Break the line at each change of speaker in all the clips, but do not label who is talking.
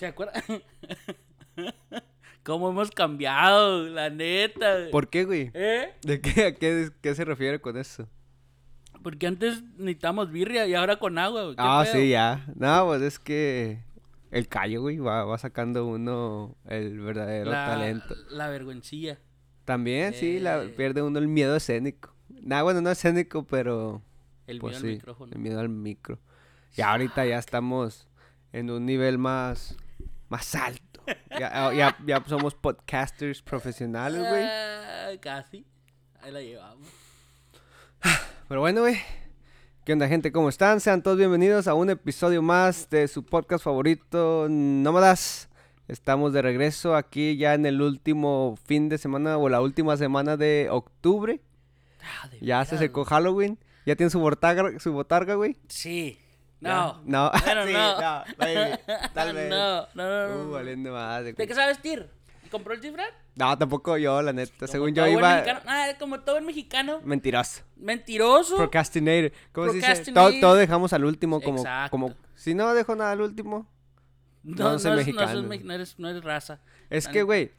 ¿Se acuerdan? ¿Cómo hemos cambiado, la neta? güey.
¿Por qué, güey?
¿Eh?
¿De qué, a qué, qué se refiere con eso?
Porque antes necesitamos birria y ahora con agua, güey. ¿Qué
Ah,
pedo?
sí, ya. No, pues es que el callo, güey, va, va sacando uno el verdadero
la,
talento.
La vergüencilla.
También, sí, la,
Eh.
pierde uno el miedo escénico. Nah, bueno, no escénico, pero
El
pues
miedo
sí,
al micrófono.
el miedo al micro. Y ahorita ya estamos en un nivel más, más alto. Ya, ah, ya, ya somos podcasters profesionales, güey.
Ah, casi. Ahí la llevamos.
Pero bueno, güey. ¿Qué onda, gente? ¿Cómo están? Sean todos bienvenidos a un episodio más de su podcast favorito, Nómadas. Estamos de regreso aquí ya en el último fin de semana o la última semana de octubre.
Ah, de
Ya se secó. Halloween. Ya tiene su botarga, su botarga, güey.
Sí. No.
No.
Bueno,
Sí,
no.
no, Tal vez.
No, no, no. no,
Uh, valiendo madre,
¿De qué sabe vestir? ¿Compró el disfraz?
No, tampoco yo, la neta.
Como
Según yo iba.
Ah, como todo el mexicano.
Mentiroso.
Mentiroso.
Procrastinator. ¿Cómo se dice? Todo,
Procrastinator.
todo dejamos al último como,
Exacto.
como... Si no dejo nada al último,
No,
no soy
no,
mexicano.
No, eres, no eres raza.
Es que, güey,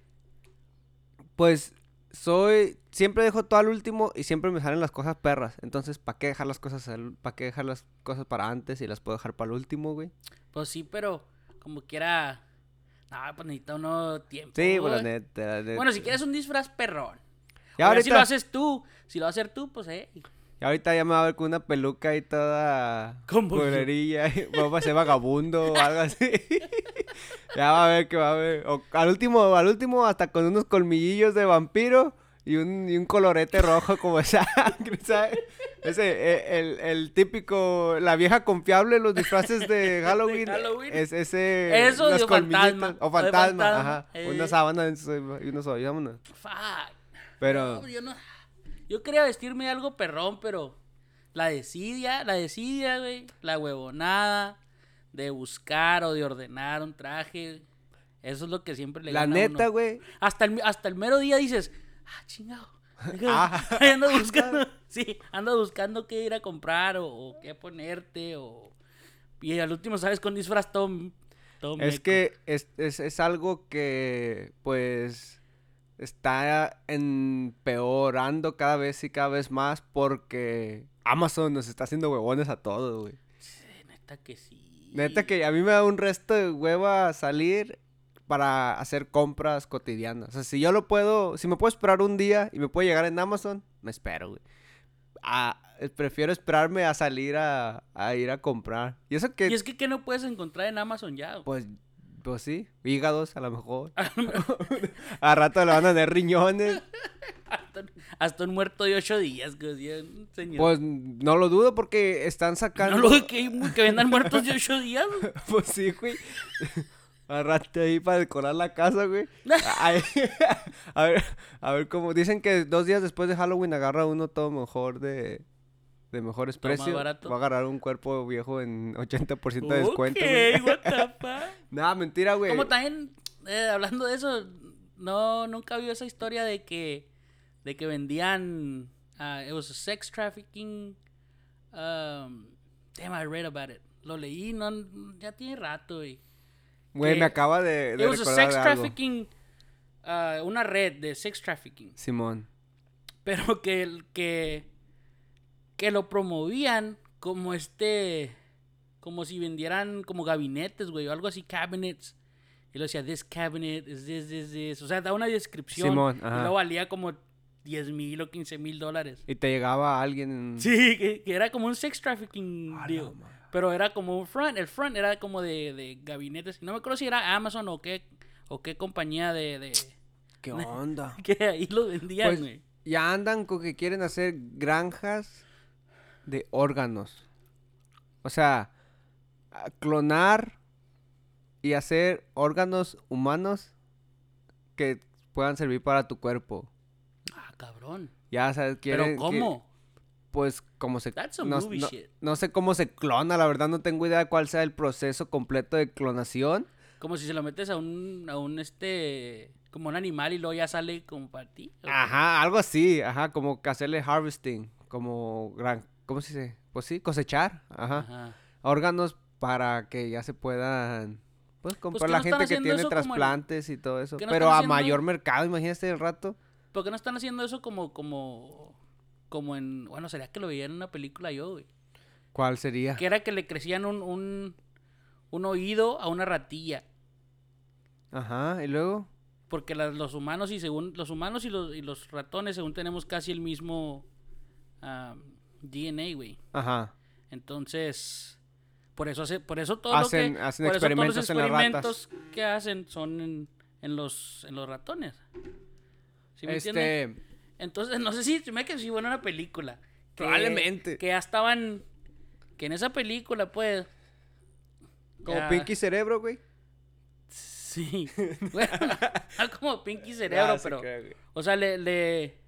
pues soy, siempre dejo todo al último y siempre me salen las cosas perras. Entonces, ¿para qué dejar las cosas, al- para qué dejar las cosas para antes y las puedo dejar para el último, güey?
Pues sí, pero como quiera. No, pues necesita uno tiempo.
Sí, pues la
güey.
neta, la neta.
Bueno, si quieres un disfraz perrón.
Y
A ver
ahorita,
si lo haces tú. Si lo vas a hacer tú, pues eh.
Y ahorita ya me va a ver con una peluca y toda culerilla y va a ser vagabundo o algo así. ya va a ver que va a ver. O al último, al último hasta con unos colmillillos de vampiro y un, y un colorete rojo como sangre, ¿sabes? Ese, eh, el, el típico, la vieja confiable, los disfraces de Halloween.
Halloween.
Es ese.
Eso
los
de fantasma,
O
de
fantasma,
fantasma,
ajá.
eh.
Una sábana y unos hoyos, vámonos.
Fuck.
Pero.
No, yo no. Yo quería vestirme algo perrón, pero la desidia, la desidia, güey, la huevonada de buscar o de ordenar un traje. Eso es lo que siempre le
La neta, güey.
Hasta el, hasta el mero día dices, ah, chingado.
Ah.
ando buscando, sí, ando buscando qué ir a comprar o, o qué ponerte o... Y al último sales con disfraz todo
Es
meco.
que es, es, es algo que, pues, está empeorando cada vez y cada vez más porque Amazon nos está haciendo huevones a todos, güey.
Sí, Neta que sí.
Neta que a mí me da un resto de hueva salir para hacer compras cotidianas. O sea, si yo lo puedo, si me puedo esperar un día y me puede llegar en Amazon, me espero, güey. Eh, prefiero esperarme a salir a, a ir a comprar. Y eso que,
Y es que, ¿qué no puedes encontrar en Amazon ya?
pues, pues sí, hígados a lo mejor. a rato le van a tener riñones.
hasta, hasta un muerto de ocho días, señor.
Pues no lo dudo porque están sacando.
no lo que, que vendan muertos de ocho días.
Pues sí, güey. A rato ahí para decorar la casa, güey. A ver, a ver cómo. Dicen que dos días después de Halloween agarra uno todo mejor de, de mejores precios.
barato.
Va a agarrar un cuerpo viejo en 80% de descuento, güey.
Ok, what the fuck.
Nada, mentira, güey.
Como también, eh, hablando de eso, no, nunca vio esa historia de que, de que vendían, uh, it was a sex trafficking, um, damn, I read about it. Lo leí, no, ya tiene rato, güey.
Güey, me acaba de, de
It was a sex
algo.
trafficking, uh, una red de sex trafficking.
Simón.
pero que, el- que, que lo promovían como este, como si vendieran como gabinetes, güey, o algo así, cabinets. Y lo decía, this cabinet is this, this, this. O sea, da una descripción.
Simón,
y luego valía como 10 mil o 15 mil dólares.
Y te llegaba alguien.
Sí, que, que era como un sex trafficking deal. Pero era como un front. El front era como de, de gabinetes. No me acuerdo si era Amazon o qué, o qué compañía de, de
¿Qué onda?
que ahí lo vendían,
Pues,
güey.
ya andan con que quieren hacer granjas de órganos. O sea, clonar y hacer órganos humanos que puedan servir para tu cuerpo.
Ah, cabrón.
Ya sabes, quieren
Pero
que-
¿cómo?
pues como se
That's
no,
movie
no-
shit.
no sé cómo se clona, la verdad no tengo idea de cuál sea el proceso completo de clonación.
Como si se lo metes a un, a un este, como un animal y luego ya sale como para ti. ¿o?
Ajá, algo así, ajá, como que hacerle harvesting, como gran, ¿cómo se dice? Pues sí, cosechar, ajá.
Ajá.
órganos para que ya se puedan Pues comprar
que
la
no
gente que tiene trasplantes y todo eso.
no
Pero a
haciendo-
mayor mercado, imagínate el rato.
¿Por qué no están haciendo eso como, como, como en, bueno, sería que lo veía en una película yo, güey?
¿Cuál sería?
Que era que le crecían un, un, un oído a una ratilla.
Ajá, y luego.
Porque las- los humanos y según los humanos y los, y los ratones según tenemos casi el mismo DNA, güey.
Ajá.
Entonces, por eso hace, por eso todo
Hacen-
lo que
hacen
por eso todos los
experimentos en las ratas.
experimentos que hacen son en, en los en los ratones. ¿Sí me
este.
Entonces, no sé si me que sí buena una película. Que-
Probablemente.
Que ya estaban que en esa película pues
Como
ya-
Pinky Cerebro, güey.
Sí. Bueno, no como Pinky Cerebro,
Ah,
pero o sea, le, le...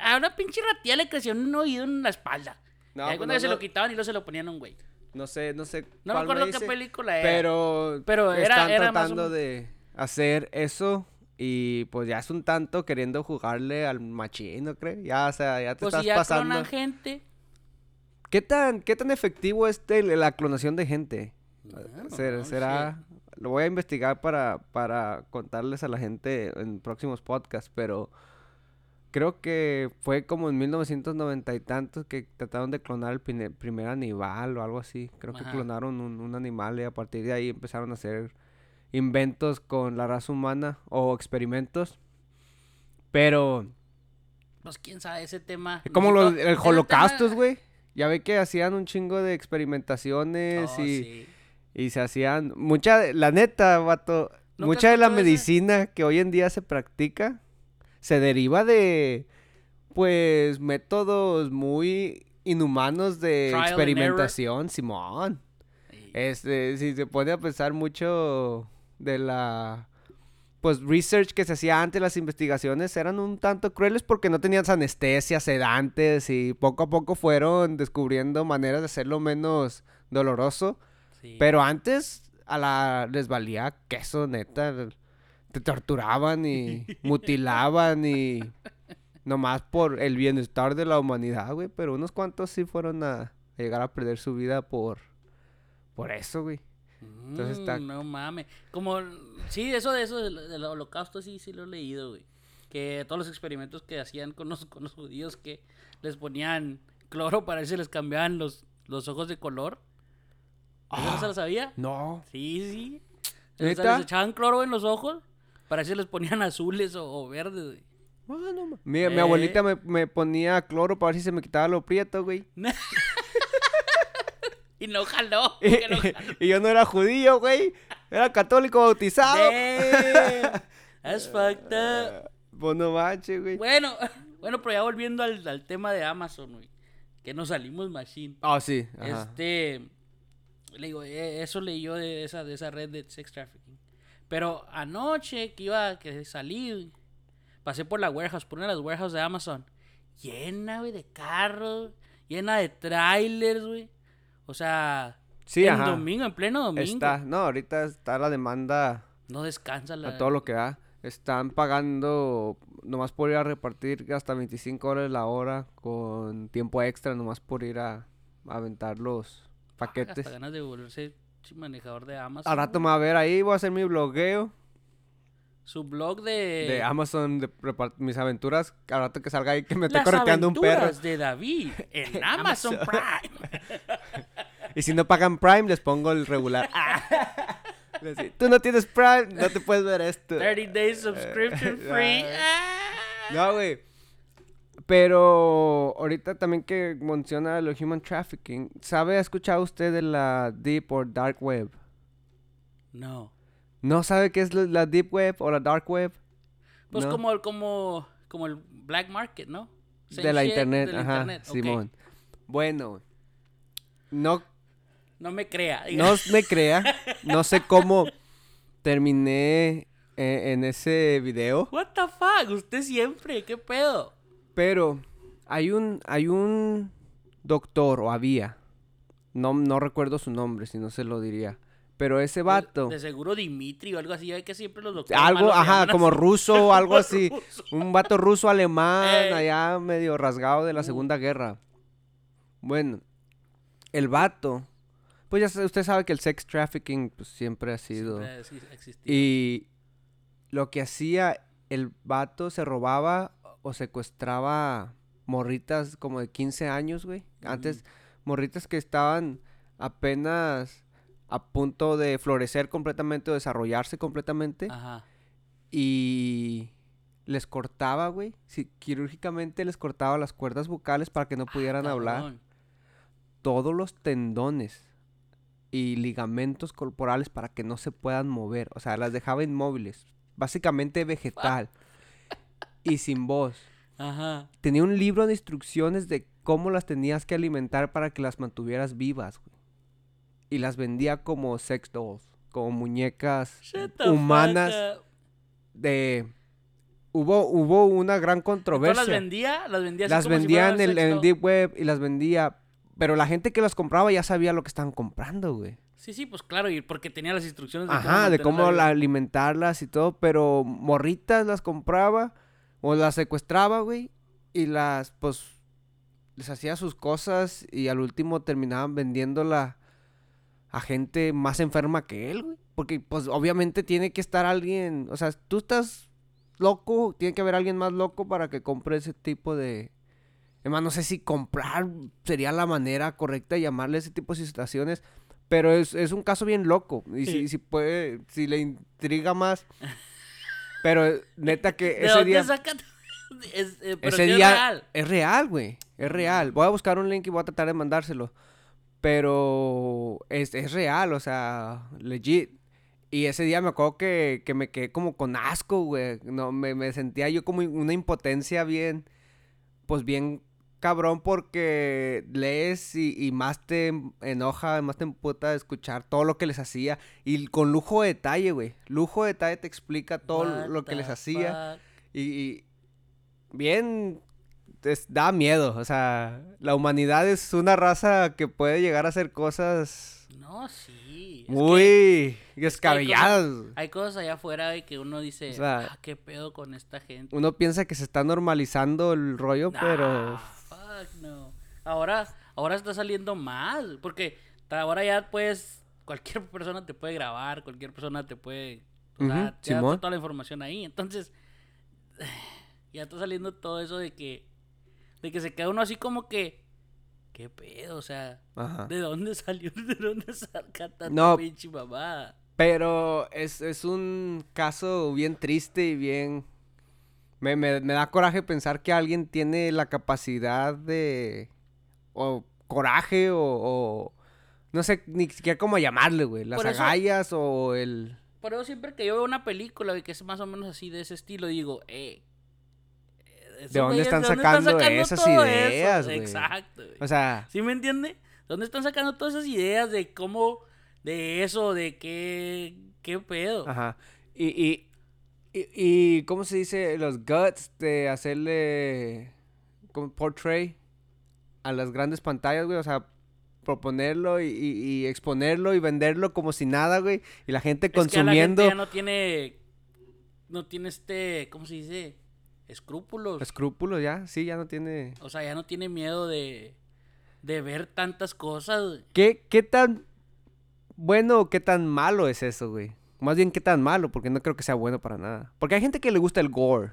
A una pinche ratilla le creció un oído en la espalda.
No,
y ahí
pues
cuando
no,
se
no.
lo quitaban y lo se lo ponían a un güey.
No sé, no sé.
No me acuerdo qué
dice,
película era.
Pero,
Pero era-
están
era más o
tratando de hacer eso y pues ya es un tanto queriendo jugarle al machín, ¿no crees? Ya, o sea, ya te
Pues
estás
si ya
pasando.
clonan gente.
¿Qué tan, ¿Qué tan efectivo es de la clonación de gente?
Bueno, no
será, lo voy a investigar para, para contarles a la gente en próximos podcasts, pero creo que fue como en 1990 y tantos que trataron de clonar el primer animal o algo así. Creo que clonaron un, un animal y a partir de ahí empezaron a hacer inventos con la raza humana o experimentos. Pero
Pues quién sabe ese tema.
es como los, el
tema-
güey. Ya ve que hacían un chingo de experimentaciones
Oh,
y...
sí.
Y se hacían, mucha, la neta, vato,
¿Nunca
mucha de la
ese?
medicina que hoy en día se practica se deriva de, pues, métodos muy inhumanos de
Trial
experimentación, Simón. Este, si se pone a pensar mucho de la, pues, research que se hacía antes, las investigaciones eran un tanto crueles porque no tenían anestesia, sedantes y poco a poco fueron descubriendo maneras de hacerlo menos doloroso.
Sí.
Pero antes a la les valía queso, neta. Te torturaban y mutilaban y nomás por el bienestar de la humanidad, güey. Pero unos cuantos sí fueron a llegar a perder su vida por por eso, güey. entonces está-
Mm, No mames. Como, sí, eso de eso del, del holocausto sí, sí lo he leído, güey. Que todos los experimentos que hacían con los, con los judíos que les ponían cloro para ver si les cambiaban los, los ojos de color. ¿Eso no se lo sabía?
No.
Sí, sí. O sea,
¿Neta?
les echaban cloro en los ojos para si les ponían azules o, o verdes, güey.
Ah, no ma- mi, mi
Eh.
abuelita me, me ponía cloro para ver si se me quitaba lo prieto, güey.
Y no jaló.
y,
no jaló.
yo no era judío, güey. Era católico bautizado.
That's fucked up.
Pues no manches, güey.
Bueno, bueno, pero ya volviendo al, al tema de Amazon, güey. Que nos salimos machine.
Ah, sí. Ajá.
Este. Le digo, eh, eso leí yo de esa, de esa red de sex trafficking. Pero anoche que iba a que salí, pasé por la warehouse, por una de las warehouses de Amazon. Llena, güey, de carros, llena de trailers, güey. O sea,
Sí,
en
ajá.
domingo, en pleno domingo.
Está, no, ahorita está la demanda
No descansa la.
a todo lo que da. Están pagando nomás por ir a repartir hasta 25 dólares la hora con tiempo extra nomás por ir a, a aventar los paquetes.
Hasta ganas de volverse manejador de Amazon.
Al rato me va a ver ahí, voy a hacer mi blogueo
Su blog de.
de Amazon, de mis aventuras. Al rato que salga ahí que me está correteando un perro.
aventuras de David en Amazon Prime.
Y si no pagan Prime, les pongo el regular. Tú no tienes Prime, no te puedes ver esto.
30 days subscription free.
No, güey. Pero ahorita también que menciona lo human trafficking, ¿sabe, ha escuchado usted de la deep o dark web?
No.
¿No sabe qué es la- deep web o la dark web?
Pues
No.
como, el- como, como el black market, ¿no? Same
de la
shit,
internet,
de la
ajá,
internet.
Simón. Bueno, no,
No me crea.
no me crea, no sé cómo terminé eh, en ese video.
What the fuck? Usted siempre, ¿qué pedo?
Pero hay un, hay un doctor, o había, no, no recuerdo su nombre, si no se lo diría. Pero ese vato,
De, de seguro Dimitri o algo así, hay que siempre los doctores.
algo, ajá, como ruso o algo así.
Ruso.
Un vato ruso alemán, allá medio rasgado de la
Uh.
Segunda Guerra. Bueno, el vato Pues ya usted sabe que el sex trafficking pues, siempre ha sido...
Siempre ha exi- existido.
Y lo que hacía, el vato se robaba o secuestraba morritas como de 15 años, güey. Antes, morritas que estaban apenas a punto de florecer completamente o desarrollarse completamente.
Ajá.
Y les cortaba, güey. Sí, quirúrgicamente les cortaba las cuerdas vocales para que no pudieran hablar.
Ah.
Todos los tendones y ligamentos corporales para que no se puedan mover. O sea, las dejaba inmóviles. Básicamente vegetal. Y sin voz.
Ajá.
Tenía un libro de instrucciones de cómo las tenías que alimentar para que las mantuvieras vivas, güey. Y las vendía como sex dolls. Como muñecas humanas de... Hubo, hubo una gran
¿Tú
controversia.
las vendía? Las vendía así
Las
como si
vendía en el, en? Deep Web y las vendía. Pero la gente que las compraba ya sabía lo que estaban comprando, güey.
Sí, sí, pues claro, y porque tenía las instrucciones de cómo
Ajá, de cómo la
viva.
alimentarlas y todo. Pero morritas las compraba o las secuestraba, güey. Y las, pues, les hacía sus cosas y al último terminaban vendiéndola a gente más enferma que él, güey. Porque, pues, obviamente tiene que estar alguien. O sea, tú estás loco, tiene que haber alguien más loco para que compre ese tipo de. Además, no sé si comprar sería la manera correcta de llamarle ese tipo de situaciones. Pero es, es un caso bien loco. Y si,
Sí.
si puede, si le intriga más. Pero neta que
¿De
ese día.
Es, eh, pero
Ese
es real.
es real, güey. Es real. Voy a buscar un link y voy a tratar de mandárselo. Pero es, es real, o sea, legit. Y ese día me acuerdo que, que me quedé como con asco, güey. No, me, me sentía yo como una impotencia bien, pues bien cabrón porque lees y, y más te enoja, más te emputa de escuchar todo lo que les hacía. Y con lujo de detalle, güey. Lujo de detalle te explica todo
What
lo que les hacía. Y, y bien, es- da miedo. O sea, la humanidad es una raza que puede llegar a hacer cosas
No, sí. es que
muy descabelladas.
hay cosas allá afuera que uno dice,
O sea,
ah, qué pedo con esta gente.
Uno piensa que se está normalizando el rollo, pero...
Fuck no. Ahora, ahora está saliendo más, porque ahora ya pues cualquier persona te puede grabar, cualquier persona te puede, o sea,
Simón.
toda la información ahí, entonces ya está saliendo todo eso de que, de que se queda uno así como que, qué pedo, o sea,
Ajá.
¿de dónde salió? ¿De dónde saca tanta
No.
pinche mamada?
Pero es, es un caso bien triste y bien... Me, me- me da coraje pensar que alguien tiene la capacidad de... O coraje o... o- no sé ni siquiera cómo llamarle, güey. Las
eso-
agallas o el...
Por eso siempre que yo veo una película güey, que es más o menos así de ese estilo, digo, eh. esos
¿De dónde
güeyes,
están sacando esas ideas, güey?
Exacto. güey.
O sea...
¿Sí me entiende? ¿Dónde están sacando todas esas ideas de cómo, de eso, de qué, qué pedo?
Ajá. Y, y, y, y, ¿cómo se dice? Los guts de hacerle como portray a las grandes pantallas, güey. O sea, proponerlo y, y- y exponerlo y venderlo como si nada, güey. Y la gente
Es que a la
consumiendo
gente ya no tiene, no tiene este, ¿cómo se dice? Escrúpulos.
escrúpulos ya. Sí, ya no tiene...
O sea, ya no tiene miedo de, de ver tantas cosas. güey.
¿Qué, ¿Qué tan bueno o qué tan malo es eso, güey? Más bien, ¿qué tan malo? Porque no creo que sea bueno para nada. Porque hay gente que le gusta el gore.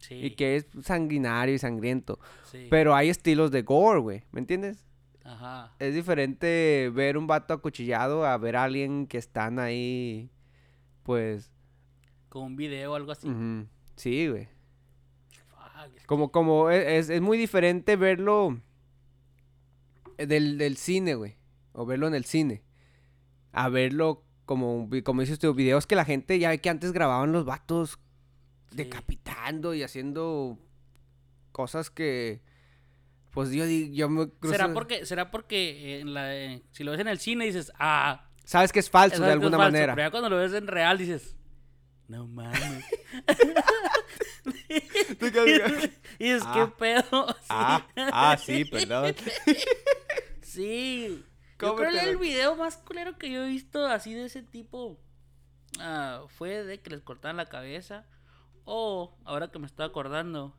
Sí.
Y que es sanguinario y sangriento.
sí.
Pero hay estilos de gore, güey. ¿Me entiendes?
Ajá.
Es diferente ver un vato acuchillado a ver a alguien que están ahí, pues...
Con un video o algo así.
Sí, güey. Como, como, e- es, es muy diferente verlo eh, del, del cine, güey. O verlo en el cine. A verlo como, como dices tú, videos que la gente, ya ve que antes grababan los vatos
Sí.
decapitando y haciendo cosas que... Pues yo, yo me cruzo-
¿Será porque, será porque en la, eh, si lo ves en el cine dices, ah,
Sabes que es falso de
es
alguna
falso",
manera.
Pero ya cuando lo ves en real dices, no mames. y dices,
Ah.
¿qué pedo? Sí.
Ah, ah, sí, perdón.
Sí. Yo creo que el video más culero que yo he visto así de ese tipo ah, fue de que les cortaban la cabeza. O, ahora que me estoy acordando,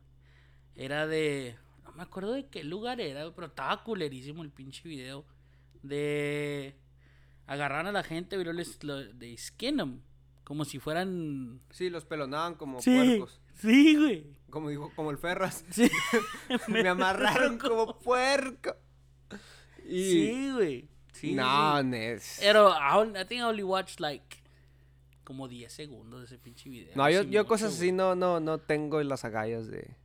era de. No me acuerdo de qué lugar era, pero estaba culerísimo el pinche video. De. agarraban a la gente, y luego les lo, they skin 'em, como si fueran...
Sí, los pelonaban como
Sí,
puercos.
sí, güey.
Como dijo, como el Ferras.
Sí.
Me amarraron como puerco. Y...
Sí, güey. Sí,
no,
sí.
Nes.
Pero I, I think I only watched like como 10 segundos de ese pinche video.
No, yo, yo
mucho,
cosas así no, no, no tengo las agallas de...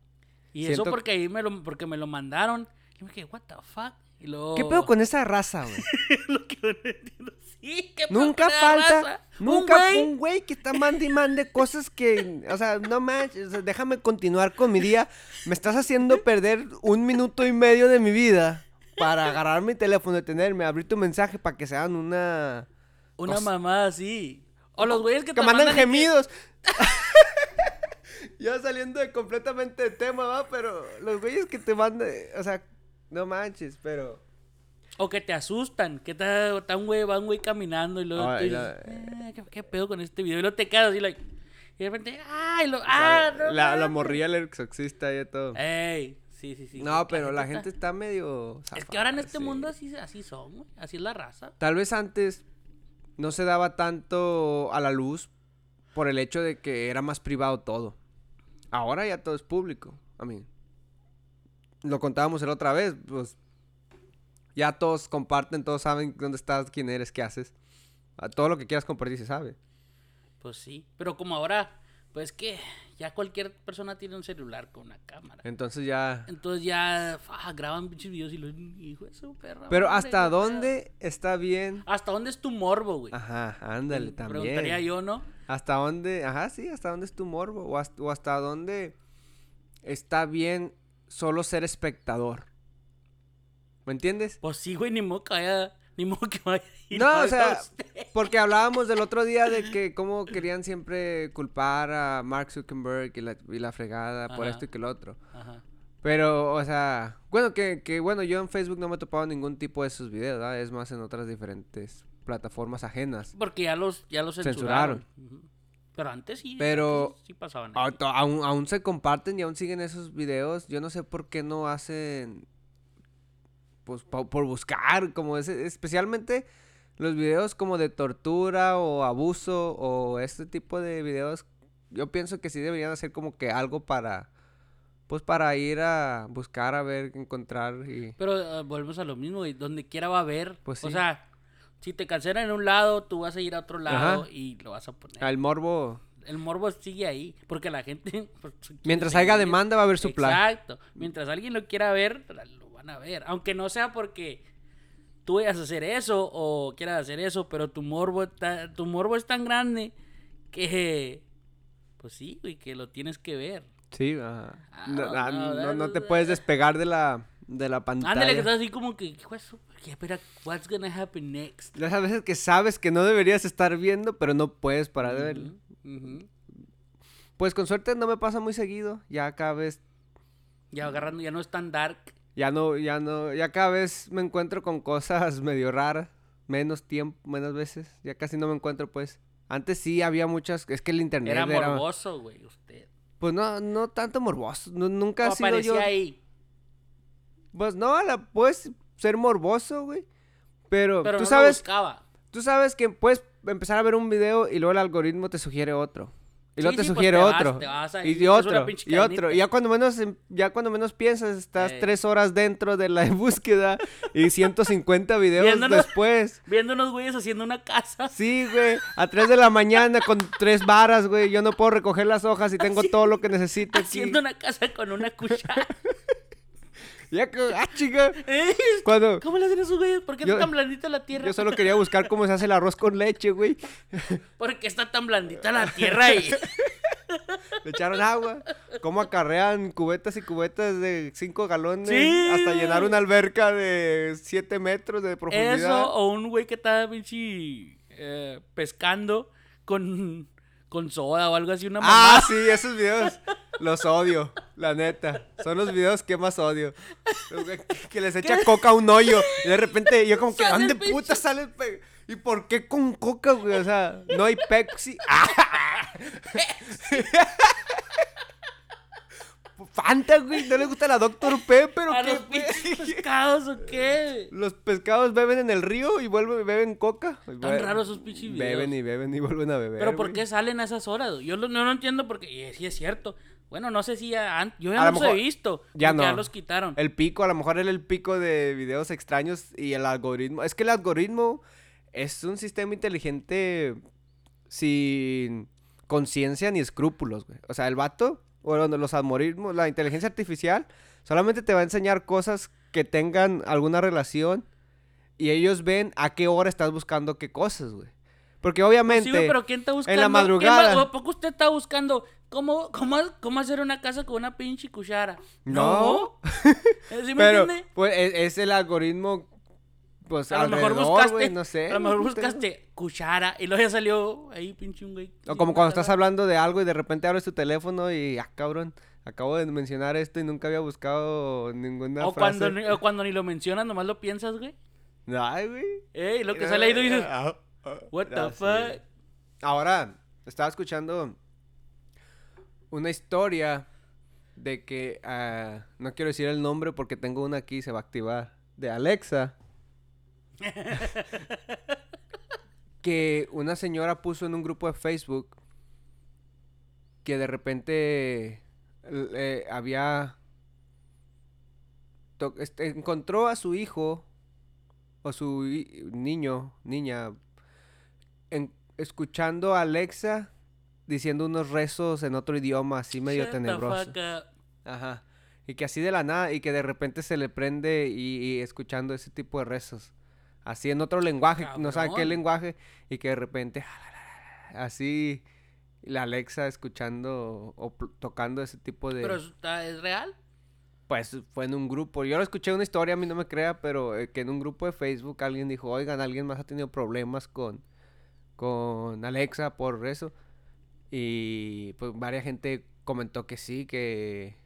Y
siento-
eso porque ahí me lo, porque me lo mandaron. Y me quedé, what the fuck? Y luego...
¿Qué pedo con esa raza, güey?
lo que no entiendo. Sí, ¿qué pedo
Nunca
con esa
falta,
raza?
nunca
Un güey.
un güey que está mande y mande cosas que, o sea, no manches, o sea, déjame continuar con mi día. Me estás haciendo perder un minuto y medio de mi vida para agarrar mi teléfono, detenerme, abrir tu mensaje para que se hagan una...
Una
Cosa-
mamá así. O los güeyes que,
que
te
mandan
mandan y que-
gemidos. ya saliendo de completamente de tema, va, pero los güeyes que te mandan, o sea, no manches, pero...
O que te asustan, que está, está un güey, va un güey caminando y luego
Ay,
tú
la-
dices, "Eh, ¿qué, qué pedo con este video? Y luego te quedas así, like, y de repente, ¡ay! Lo, ¡Ah! no
la, la
mames".
morrilla el exorcista y todo.
¡Ey! Sí, sí, sí.
no, pero la gente está medio...
Es que ahora en este
sí.
mundo así, así son, güey. Así es la raza.
Tal vez antes no se daba tanto a la luz por el hecho de que era más privado todo. Ahora ya todo es público. A mí. Lo contábamos la otra vez, pues ya todos comparten, todos saben dónde estás, quién eres, qué haces. Todo lo que quieras compartir se sabe.
Pues sí. Pero como ahora, pues que ya cualquier persona tiene un celular con una cámara.
Entonces ya...
Entonces ya ah, graban pinches videos y los hijo de su perra.
Pero
madre,
¿hasta
qué pedo".
dónde está bien?
¿Hasta dónde es tu morbo, güey?
Ajá, ándale,
Preguntaría
también.
yo, ¿no?
¿Hasta dónde? Ajá, sí, ¿hasta dónde es tu morbo? O hasta, o hasta dónde está bien solo ser espectador. ¿Me entiendes?
Pues sí, güey, ni que vaya, ni modo que vaya a ir
No,
a
o sea, porque hablábamos del otro día de que cómo querían siempre culpar a Mark Zuckerberg y la, y la fregada por esto y que lo otro.
Ajá.
Pero, o sea, bueno, que, que bueno, yo en Facebook no me he topado ningún tipo de esos videos, ¿verdad? Es más en otras diferentes plataformas ajenas.
Porque ya los, ya los
Censuraron.
censuraron. Pero antes sí.
Pero-
antes sí pasaban.
Aún, aún se comparten y aún siguen esos videos. Yo no sé por qué no hacen. Pues po- por buscar, como. Especialmente los videos como de tortura o abuso o este tipo de videos. Yo pienso que sí deberían hacer como que algo para. Pues para ir a buscar, a ver, encontrar y.
Pero eh, volvemos a lo mismo, güey. Donde quiera va a haber.
Pues
O
sí.
sea, si te cancelan en un lado, tú vas a ir a otro lado
Ajá.
y lo vas a poner.
Al morbo.
El morbo sigue ahí. Porque la gente. pues,
Mientras haya demanda va a haber supply.
Exacto. Mientras alguien lo quiera ver, lo van a ver. Aunque no sea porque tú vayas a hacer eso o quieras hacer eso, pero tu morbo, está, tu morbo es tan grande que. Pues sí, güey, que lo tienes que ver.
Sí, ajá.
Ah,
no,
no,
ah,
no,
no- no te puedes despegar de la, de la pantalla.
Ándale, que estás así como que. que espera, what's gonna happen next?
Esas veces que sabes que no deberías estar viendo, pero no puedes parar de verlo.
Ujú, ujú.
Pues con suerte no me pasa muy seguido. Ya cada vez,
Ya agarrando, ya no es tan dark.
Ya no, ya no, ya cada vez me encuentro con cosas medio raras. Menos tiempo, menos veces. Ya casi no me encuentro, pues. Antes sí había muchas, es que el internet
Era
era,
morboso, güey, usted.
pues no, no tanto morboso. no- nunca ha sido
aparecía
yo.
ahí.
Pues no, la puedes ser morboso, güey. Pero,
Pero
tú
no lo
sabes,
buscaba.
tú sabes que puedes empezar a ver un video y luego el algoritmo te sugiere otro. Y luego
Sí,
te
sí, pues
sugiere
vas,
otro.
te vas
y otro. Y otro. Y ya cuando menos, em- ya cuando menos piensas, estás
Ey.
tres horas dentro de la búsqueda y 150 videos
Viéndonos.
después.
Viendo unos güeyes haciendo una casa.
Sí, güey. A 3 de la mañana con tres varas, güey. Yo no puedo recoger las hojas y tengo todo lo que necesito aquí.
Haciendo una casa con una cuchara.
Ya que, ah, chica.
¿Eh?
Cuando
¿Cómo le hacen esos güeyes? ¿Por qué
Yo-
está tan blandita la tierra?
yo solo quería buscar cómo se hace el arroz con leche, güey.
¿Por qué está tan blandita la tierra y
Le echaron agua. Cómo acarrean cubetas y cubetas de 5 galones
Sí.
hasta llenar una alberca de 7 metros de profundidad.
Eso, o un güey que está pinche eh, pescando con, con soda o algo así, una mamá.
Ah, sí, esos videos los odio, la neta. Son los videos que más odio. Que, les echa coca a un hoyo y de repente yo como que ¿dónde puta sale el pe- ¿Y por qué con coca, güey? O sea, no hay Pepsi. Ah. Fanta, güey. No le gusta la Dr. Pepper o
¿A
qué.
los pinches pescados o qué?
Los pescados beben en el río y vuelven, beben coca.
Tan raros esos pinches videos.
Beben y beben y vuelven a beber.
Pero ¿por
güey.
qué salen a esas horas? Yo lo- no, no entiendo porque y sí es cierto. Bueno, no sé si ya yo ya
lo
no los he visto.
ya
porque Ya
no.
los quitaron.
El pico, a lo mejor era el pico de videos extraños y el algoritmo. Es que el algoritmo es un sistema inteligente sin conciencia ni escrúpulos, güey. O sea, el vato, bueno, los algoritmos, la inteligencia artificial, solamente te va a enseñar cosas que tengan alguna relación y ellos ven a qué hora estás buscando qué cosas, güey. Porque obviamente...
Sí, pero ¿quién está buscando?
la
¿Quién
madrugada.
¿A poco usted está buscando cómo, cómo, cómo hacer una casa con una pinche cuchara?
No.
¿Sí me
Pero,
entiende?
pues, es, es el algoritmo, pues,
A lo mejor buscaste,
güey, no sé.
a lo mejor buscaste cuchara y luego ya salió ahí pinche un güey.
O como cuando estás hablando de algo y de repente abres tu teléfono y, ah, cabrón, acabo de mencionar esto y nunca había buscado ninguna
O
frase.
cuando, ni- o cuando ni lo mencionas, nomás lo piensas, güey.
Ay, güey.
Ey, lo que sale ahí tú dices,
Ah,
what the
ah,
fuck.
Ahora, estaba escuchando una historia de que, ah, no quiero decir el nombre porque tengo una aquí y se va a activar, de Alexa. que una señora puso en un grupo de Facebook que de repente eh, había este, encontró a su hijo o su niño, niña, en- escuchando a Alexa diciendo unos rezos en otro idioma así medio
Shut
tenebroso. Ajá. Y que así de la nada, y que de repente se le prende y, y escuchando ese tipo de rezos. Así en otro lenguaje, no sabe qué lenguaje, y que de repente, así, la Alexa escuchando o tocando ese tipo de...
Pero está- es real.
Pues fue en un grupo. Yo lo escuché una historia, a mí no me crea, pero eh, que en un grupo de Facebook alguien dijo, oigan, alguien más ha tenido problemas con, con Alexa por eso. Y pues varias gente comentó que sí, que...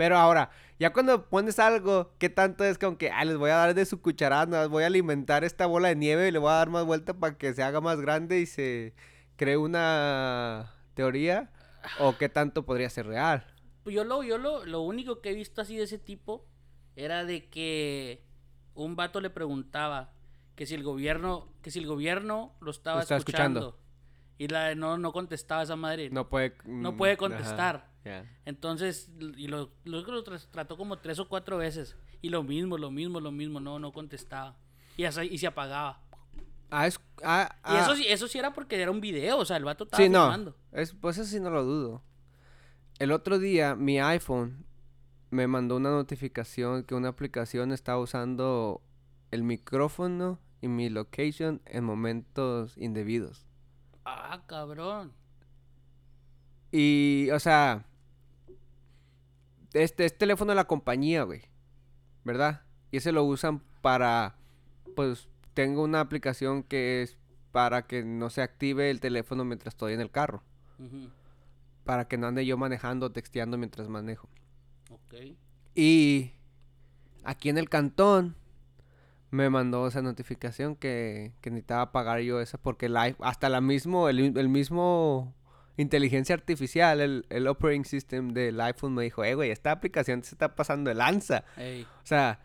Pero ahora, ya cuando pones algo, ¿qué tanto es como que, ah, les voy a dar de su cucharada, voy a alimentar esta bola de nieve y le voy a dar más vuelta para que se haga más grande y se cree una teoría? ¿O qué tanto podría ser real?
Pues Yo lo, yo lo, lo único que he visto así de ese tipo era de que un vato le preguntaba que si el gobierno, que si el gobierno lo estaba,
Lo estaba
escuchando.
escuchando.
Y la no, no contestaba esa madre.
No puede...
No
mm,
puede
ajá,
contestar. Entonces, y lo, lo, lo trató como tres o cuatro veces. Y lo mismo, lo mismo, lo mismo. No, no contestaba. Y, así- y se apagaba.
Ah, es... Ah,
Y eso,
ah,
sí- eso sí era porque era un video. O sea, el vato estaba
Sí, no.
filmando.
Es, pues eso sí no lo dudo. El otro día mi iPhone me mandó una notificación que una aplicación estaba usando el micrófono y mi location en momentos indebidos.
Ah, cabrón.
Y, o sea, este es teléfono de la compañía, güey. ¿Verdad? Y ese lo usan para, pues, tengo una aplicación que es para que no se active el teléfono mientras estoy en el carro. Para que no ande yo manejando o texteando mientras manejo.
Ok.
Y aquí en el cantón me mandó esa notificación que, que necesitaba pagar yo esa porque i- hasta la mismo, el, el mismo inteligencia artificial, el, el operating system del iPhone me dijo, eh, güey, esta aplicación se está pasando de lanza.
Ey.
O sea,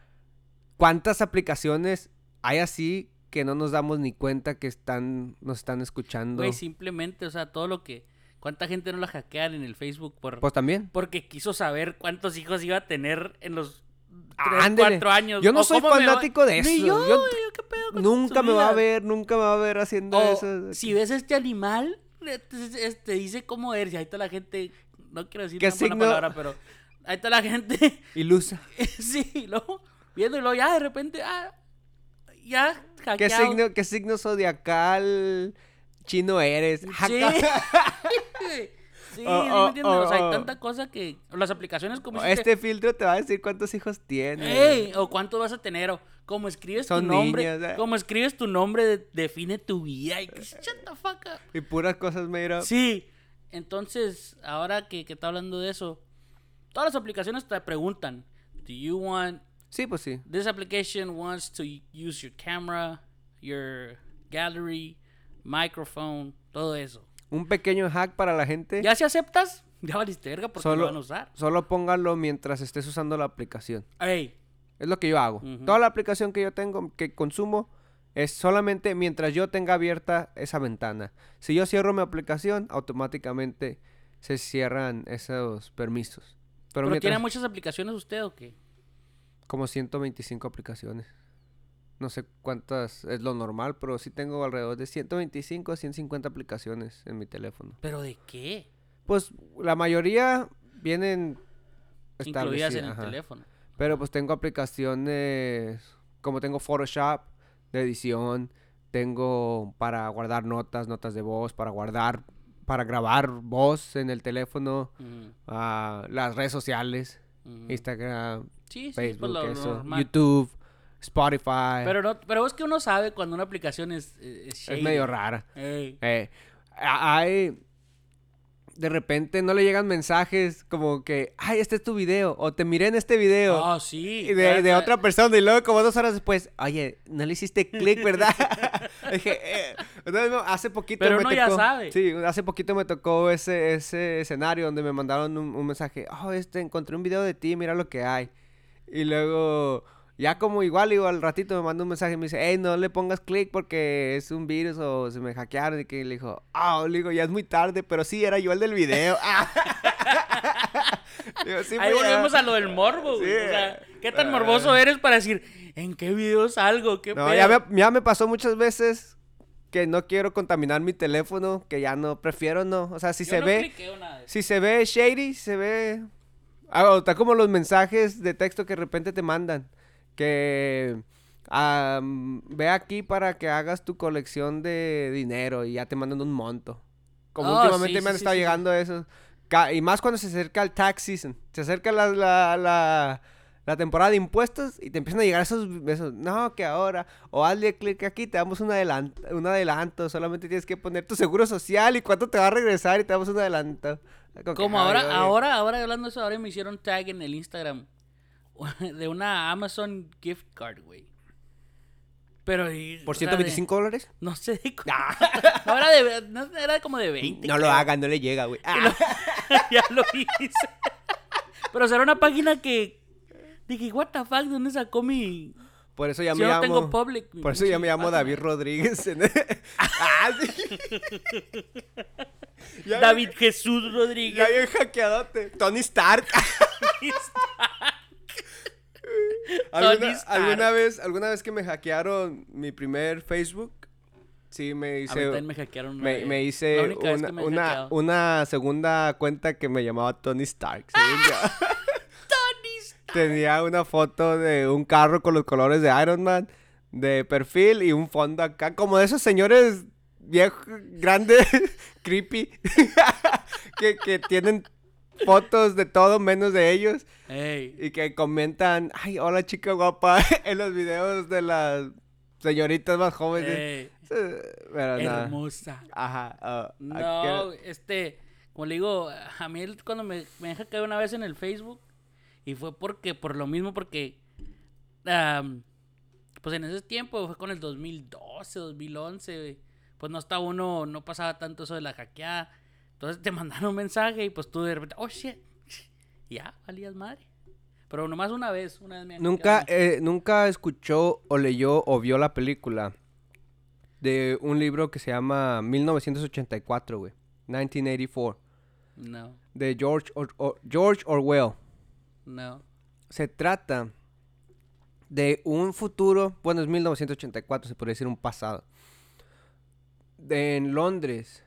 ¿cuántas aplicaciones hay así que no nos damos ni cuenta que están, nos están escuchando?
Güey, simplemente, o sea, todo lo que. ¿Cuánta gente no la hackean en el Facebook por,
Pues también.
porque quiso saber cuántos hijos iba a tener en los 3,
Ándele.
4 años?
Yo no soy
va-
fanático de
Ni
eso.
yo,
Yo-
güey, ¿qué pedo con
Nunca me va a ver, nunca me va a ver haciendo
O
eso.
si ves este animal, te, dice cómo eres. Y ahí está la gente. No quiero decir
¿Qué
una
signo?
palabra, pero. Ahí está la gente.
Ilusa.
sí, y luego. Viendo y luego ya de repente. Ah, ya hackeado.
¿Qué signo, ¿Qué signo zodiacal chino eres?
Sí. Sí,
Oh,
¿sí
oh,
me entiendes? O sea,
oh,
hay
oh.
tanta cosa que. Las aplicaciones como.
Este filtro te va a decir cuántos hijos tienes.
Ey, o cuánto vas a tener, o cómo escribes
Son
tu nombre,
niñas, eh.
cómo escribes tu nombre de- define tu vida. Y.
Y puras cosas up.
Sí, entonces, ahora que, que está hablando de eso, todas las aplicaciones te preguntan, do you want,
Sí, pues sí.
this application wants to use your camera, your gallery, microphone, todo eso.
Un pequeño hack para la gente.
Ya si aceptas, Ya valiste verga porque
Solo-
lo van a usar.
Solo póngalo mientras estés usando la aplicación.
Ey,
Es lo que yo hago. Toda la aplicación que yo tengo, que consumo, es solamente mientras yo tenga abierta esa ventana. Si yo cierro mi aplicación, automáticamente se cierran esos permisos. Pero,
¿pero
mientras,
tiene muchas aplicaciones usted o qué?
como 125 aplicaciones. No sé cuántas es lo normal, pero sí tengo alrededor de 125 a 150 aplicaciones en mi teléfono.
¿Pero de qué?
Pues la mayoría vienen
Incluidas en el
ajá.
teléfono.
Pero pues tengo aplicaciones como tengo Photoshop de edición, tengo para guardar notas, notas de voz, para guardar, para grabar voz en el teléfono, ah, las redes sociales. Instagram,
Sí, sí, pues
Facebook, eso. YouTube, Spotify.
Pero, no, pero es que uno sabe cuando una aplicación es, es,
es
shady.
medio rara.
Ey.
Eh, hay de repente no le llegan mensajes como que, ay, este es tu video, o te miré en este video.
Ah, sí.
Y de, de otra persona, y luego como dos horas después, oye, no le hiciste clic, ¿verdad? Dije, eh, no, hace poquito
Pero
me
uno ya
tocó-
sabe.
Sí, hace poquito me tocó ese, ese escenario donde me mandaron un, un mensaje, oh, este, encontré un video de ti, mira lo que hay. Y luego, ya como igual, igual al ratito me mandó un mensaje y me dice, hey, no le pongas clic porque es un virus o se me hackearon. Y que le dijo, ah, le digo, ya es muy tarde, pero sí, era yo el del video. Digo, "Sí,
Ahí
pues, ya".
volvemos a lo del morbo, güey.
Sí.
O sea, ¿qué tan
Ah.
morboso eres para decir, ¿en qué video salgo? ¿Qué
No, ya me, ya me pasó muchas veces que no quiero contaminar mi teléfono, que ya no, prefiero no. O sea, si
Yo
se
no
ve,
nada
si se ve shady, se ve... Ah, está como los mensajes de texto que de repente te mandan. Que ve aquí para que hagas tu colección de dinero y ya te mandan un monto. Como
Oh,
últimamente
sí,
me han
sí,
estado
sí,
llegando esos. Ca- Y más cuando se acerca el tax season. Se acerca la, la, la, la temporada de impuestos y te empiezan a llegar esos, esos no, que ahora, o hazle clic aquí, te damos un adelanto, un adelanto, solamente tienes que poner tu seguro social y cuánto te va a regresar y te damos un adelanto.
Como ahora, ahora, ahora hablando de eso, ahora me hicieron tag en el Instagram de una Amazon gift card, güey. Pero y,
¿Por
o sea, de-
125 dólares?
no sé de cu- no, era de no, era como de 20.
No lo hagan, no le llega, güey. Ah.
ya lo hice. Pero será una página que dije, what the fuck, ¿de dónde sacó mi
Por eso ya
Si
me
yo
llamo.
tengo public,
por eso ya me llamo
página.
David Rodríguez. en- ah,
David Jesús Rodríguez?
Ya bien hackeadote. Tony Stark. ¿Alguna,
Tony Stark.
Alguna vez, alguna vez que me hackearon mi primer Facebook, sí me
A mí
hice,
también me hackearon una
me, me hice una,
me
una, segunda cuenta que me llamaba Tony Stark.
Tony Stark.
Tenía una foto de un carro con los colores de Iron Man de perfil y un fondo acá, como de esos señores viejos, grandes, creepy, que, que tienen fotos de todo menos de ellos
Ey,
y que comentan, ay, hola chica guapa, en los videos de las señoritas más jóvenes.
ey,
Pero nada.
hermosa.
Ajá. ah,
No,
aquel-
este, como le digo, a mí cuando me, me dejé caer una vez en el Facebook, y fue porque, por lo mismo, porque, pues en ese tiempo, fue con el 2012, 2011, güey, pues no estaba uno, no pasaba tanto eso de la hackeada, entonces te mandaron un mensaje y pues tú de repente, oh shit, ya, valías madre. Pero nomás una vez, una vez me
Nunca, eh, nunca escuchó o leyó o vio la película de un libro que se llama 1984, güey. 1984.
No,
De George, Or- Or- George Orwell.
no.
Se trata de un futuro, bueno, es 1984, se podría decir un pasado. De, en Londres,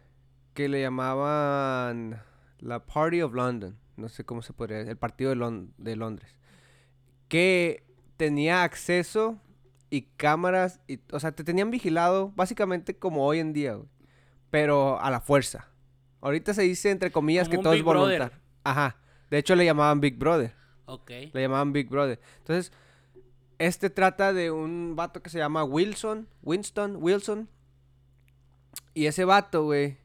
que le llamaban la Party of London. No sé cómo se podría el partido de, Lon- de Londres. Que tenía acceso y cámaras, y, o sea, te tenían vigilado básicamente como hoy en día, güey, pero a la fuerza. Ahorita se dice entre comillas
Como
que todo
Big
es
Brother.
voluntario. Ajá. De hecho le llamaban Big Brother.
Ok.
Le llamaban Big Brother. Entonces, este trata de un vato que se llama Wilson, Winston, Wilson. Y ese vato, güey,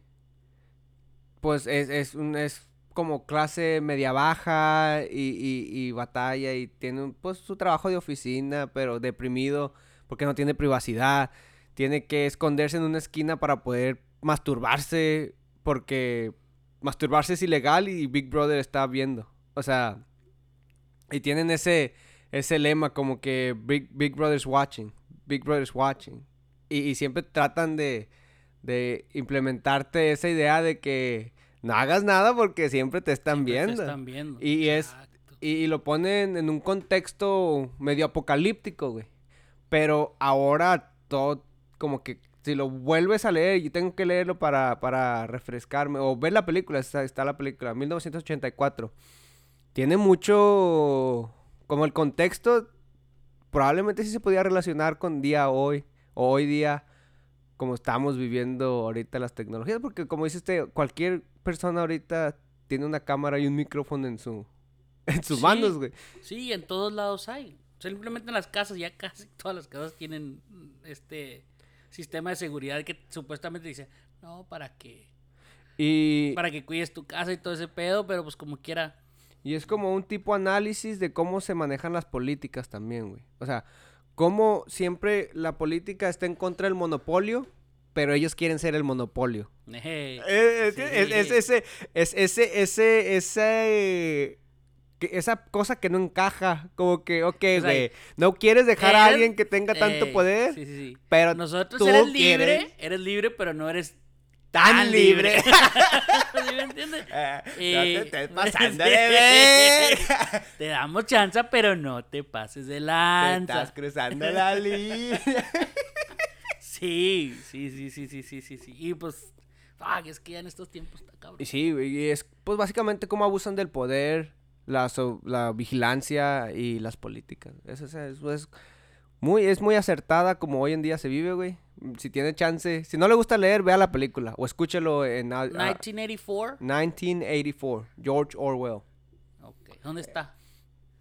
pues es, es, un, es como clase media baja y, y, batalla y tiene un- pues su trabajo de oficina, pero deprimido porque no tiene privacidad. Tiene que esconderse en una esquina para poder masturbarse porque masturbarse es ilegal y Big Brother está viendo. O sea, y tienen ese, ese lema como que Big, Big Brother's watching, Big Brother's watching. Y, y siempre tratan de, de implementarte esa idea de que no hagas nada porque siempre te están
Siempre te
viendo.
están viendo.
Y es-
Exacto.
Y, y lo ponen en un contexto medio apocalíptico, güey. Pero ahora todo, como que si lo vuelves a leer, yo tengo que leerlo para, para refrescarme. O ver la película, está, está la película, 1984. Tiene mucho, como el contexto, probablemente sí se podía relacionar con día hoy, o hoy día, como estamos viviendo ahorita las tecnologías. Porque como dice usted, cualquier persona ahorita tiene una cámara y un micrófono en su en sus
Sí.
manos, güey.
Sí, en todos lados hay. Simplemente en las casas, ya casi todas las casas tienen mm, este sistema de seguridad que supuestamente dice, no, para que,
Y,
para que cuides tu casa y todo ese pedo, pero pues como quiera.
y es como un tipo análisis de cómo se manejan las políticas también, güey. O sea, cómo siempre la política está en contra del monopolio, pero ellos quieren ser el monopolio.
Ejé.
Eh, Es,
Sí.
es- es ese, es ese, ese, ese, que- esa cosa que no encaja, como que, ok,
O sea,
güey, no quieres dejar a alguien que tenga tanto
Ey,
poder,
Sí, sí, sí.
pero
Nosotros
tú
eres libre,
quieres
eres libre, pero no eres
tan
tan
libre.
libre. ¿Sí me entiendes?
Eh, no te estés pasando de ver.
Te damos chance, pero no te pases de
Te
lanza.
estás cruzando la línea.
Sí, sí, sí, sí, sí, sí, sí, sí. Y pues, fuck, es que ya en estos tiempos está cabrón.
Y sí, güey, y es pues básicamente cómo abusan del poder, la, so- la vigilancia y las políticas. Eso, es- eso es muy, es muy acertada como hoy en día se vive, güey. Si tiene chance, si no le gusta leer, vea la película o escúchelo en ah,
1984.
1984, George Orwell.
Ok, ¿dónde está?